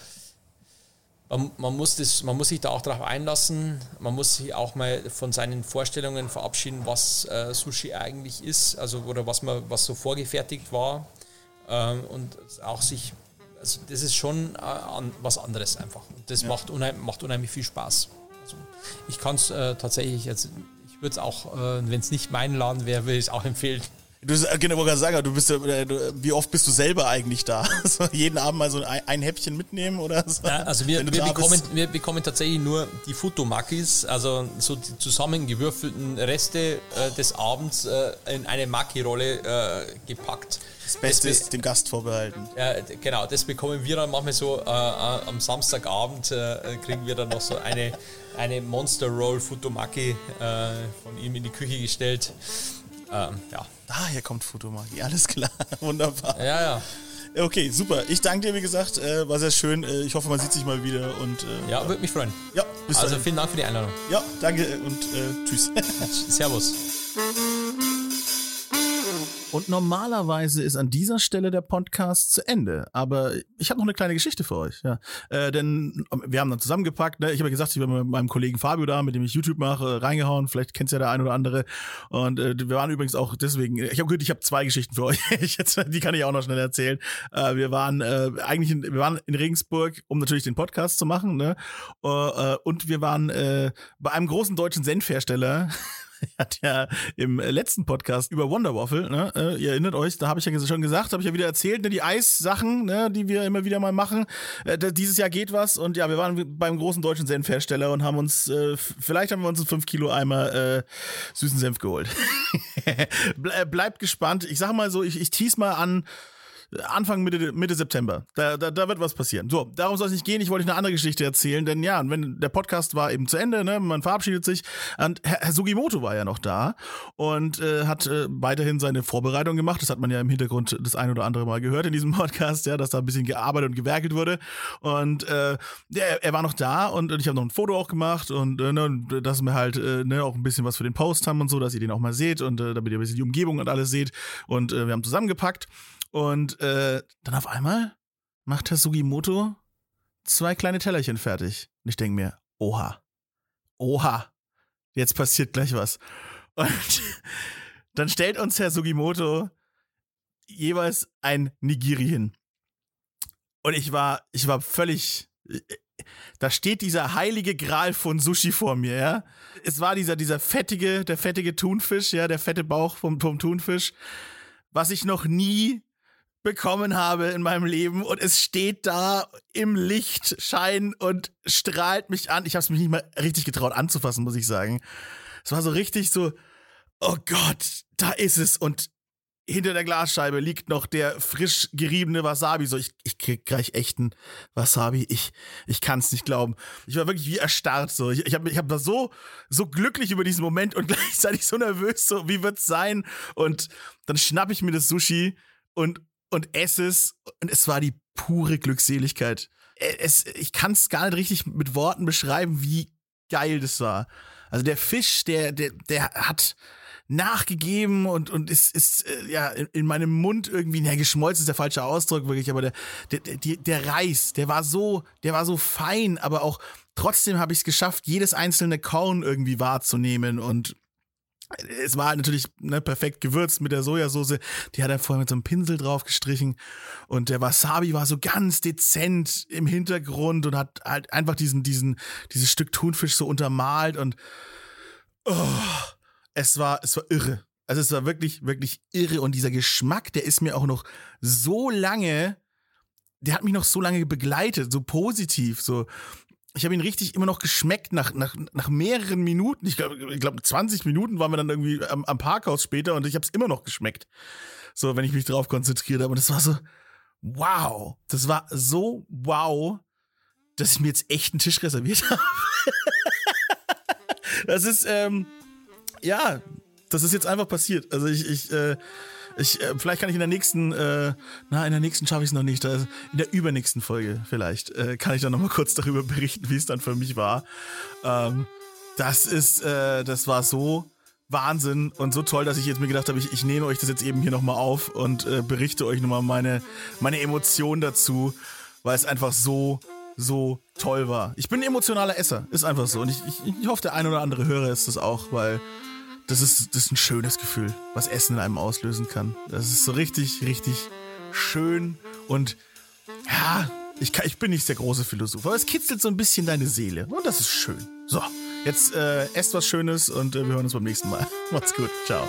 man, man, muss das, man muss sich da auch darauf einlassen. Man muss sich auch mal von seinen Vorstellungen verabschieden, was äh, Sushi eigentlich ist, also oder was man, was so vorgefertigt war ähm, und auch sich, also das ist schon äh, an, was anderes einfach. Und das macht, unheim, macht unheimlich viel Spaß. Also ich kann es äh, tatsächlich jetzt, ich würde es auch, äh, wenn es nicht mein Laden wäre, würde ich es auch empfehlen. Du genau, wollte sagen, du bist ja, äh, wie oft bist du selber eigentlich da? So, jeden Abend mal so ein, ein Häppchen mitnehmen oder so? Ja, also wir, wir, bekommen, bist. wir bekommen tatsächlich nur die Futomakis, also so die zusammengewürfelten Reste äh, des Abends äh, in eine Maki-Rolle äh, gepackt. Das Beste das, ist dem Gast vorbehalten. genau, das bekommen wir dann manchmal so äh, äh, am Samstagabend kriegen wir dann noch so eine, eine Monster Roll Futomaki von ihm in die Küche gestellt. Ähm, ja. Daher kommt Futomagi, alles klar, wunderbar. ja, ja. Okay, super. Ich danke dir, wie gesagt, äh, war sehr schön. Äh, ich hoffe, man sieht sich mal wieder und äh, Ja, würde mich freuen. ja, bis Also dahin. vielen Dank für die Einladung. Ja, danke und äh, tschüss. Servus. Und normalerweise ist an dieser Stelle der Podcast zu Ende. Aber ich habe noch eine kleine Geschichte für euch. Ja. Äh, denn ähm, wir haben dann zusammengepackt. Ne? Ich habe ja gesagt, ich bin mit meinem Kollegen Fabio da, mit dem ich YouTube mache, reingehauen. Vielleicht kennt ja der ein oder andere. Und äh, wir waren übrigens auch deswegen. Ich habe ich habe zwei Geschichten für euch. Ich jetzt, die kann ich auch noch schnell erzählen. Äh, wir waren äh, eigentlich in, wir waren in Regensburg, um natürlich den Podcast zu machen. Ne? Äh, äh, und wir waren äh, bei einem großen deutschen Senfhersteller. hat ja im äh, letzten Podcast über Wonder Waffle, ne, äh, ihr erinnert euch, da habe ich ja schon gesagt, habe ich ja wieder erzählt, ne, die Eissachen, ne, die wir immer wieder mal machen. Äh, dieses Jahr geht was und ja, wir waren beim großen deutschen Senfhersteller und haben uns, äh, vielleicht haben wir uns einen 5 Kilo Eimer äh, süßen Senf geholt. Ble bleibt gespannt. Ich sag mal so, ich, ich tease mal an. Anfang Mitte, Mitte September. Da, da, da wird was passieren. So, darum soll es nicht gehen. Ich wollte euch eine andere Geschichte erzählen, denn ja, wenn der Podcast war eben zu Ende, ne, man verabschiedet sich und Herr, Herr Sugimoto war ja noch da und äh, hat äh, weiterhin seine Vorbereitung gemacht. Das hat man ja im Hintergrund das ein oder andere Mal gehört in diesem Podcast, ja, dass da ein bisschen gearbeitet und gewerkelt wurde. Und äh, der, er war noch da und, und ich habe noch ein Foto auch gemacht und äh, ne, dass wir halt äh, ne, auch ein bisschen was für den Post haben und so, dass ihr den auch mal seht und äh, damit ihr ein bisschen die Umgebung und alles seht. Und äh, wir haben zusammengepackt. Und äh, dann auf einmal macht Herr Sugimoto zwei kleine Tellerchen fertig. Und ich denke mir, oha, oha, jetzt passiert gleich was. Und dann stellt uns Herr Sugimoto jeweils ein Nigiri hin. Und ich war, ich war völlig. Da steht dieser heilige Gral von Sushi vor mir, ja. Es war dieser, dieser fettige, der fettige Thunfisch, ja, der fette Bauch vom, vom Thunfisch, was ich noch nie bekommen habe in meinem Leben und es steht da im Lichtschein und strahlt mich an. Ich habe es mich nicht mal richtig getraut anzufassen, muss ich sagen. Es war so richtig so, oh Gott, da ist es und hinter der Glasscheibe liegt noch der frisch geriebene Wasabi. So, ich, ich krieg gleich echten Wasabi. Ich, ich kann es nicht glauben. Ich war wirklich wie erstarrt. So, ich, ich habe, ich hab war so, so glücklich über diesen Moment und gleichzeitig so nervös. So, wie wird's sein? Und dann schnapp ich mir das Sushi und und esse es und es war die pure Glückseligkeit. Es, ich kann es gar nicht richtig mit Worten beschreiben, wie geil das war. Also der Fisch, der, der, der hat, nachgegeben und, und ist, ist äh, ja in, in meinem Mund irgendwie, ja, geschmolzen ist der falsche Ausdruck wirklich, aber der, der, der, der Reis, der war so, der war so fein, aber auch trotzdem habe ich es geschafft, jedes einzelne Korn irgendwie wahrzunehmen und es war natürlich ne, perfekt gewürzt mit der Sojasauce. Die hat er vorher mit so einem Pinsel drauf gestrichen. Und der Wasabi war so ganz dezent im Hintergrund und hat halt einfach diesen, diesen, dieses Stück Thunfisch so untermalt und oh, es war, es war irre. Also es war wirklich, wirklich irre. Und dieser Geschmack, der ist mir auch noch so lange, der hat mich noch so lange begleitet, so positiv, so ich habe ihn richtig immer noch geschmeckt nach, nach, nach mehreren Minuten. Ich glaube, ich glaub, 20 Minuten waren wir dann irgendwie am, am Parkhaus später und ich habe es immer noch geschmeckt. So, wenn ich mich drauf konzentriert habe. Und das war so, wow. Das war so wow, dass ich mir jetzt echt einen Tisch reserviert habe. das ist, ähm, ja, das ist jetzt einfach passiert. Also ich, ich, äh, ich, äh, vielleicht kann ich in der nächsten, äh, na, in der nächsten schaffe ich es noch nicht. Also in der übernächsten Folge vielleicht äh, kann ich dann noch mal kurz darüber berichten, wie es dann für mich war. Ähm, das ist, äh, das war so Wahnsinn und so toll, dass ich jetzt mir gedacht habe, ich, ich nehme euch das jetzt eben hier noch mal auf und äh, berichte euch noch mal meine, meine Emotionen dazu, weil es einfach so so toll war. Ich bin ein emotionaler Esser, ist einfach so. Und ich, ich, ich hoffe, der ein oder andere Hörer ist das auch, weil das ist, das ist ein schönes Gefühl, was Essen in einem auslösen kann. Das ist so richtig, richtig schön und ja, ich, kann, ich bin nicht der große Philosoph, aber es kitzelt so ein bisschen deine Seele und das ist schön. So, jetzt äh, esst was Schönes und äh, wir hören uns beim nächsten Mal. Macht's gut, ciao.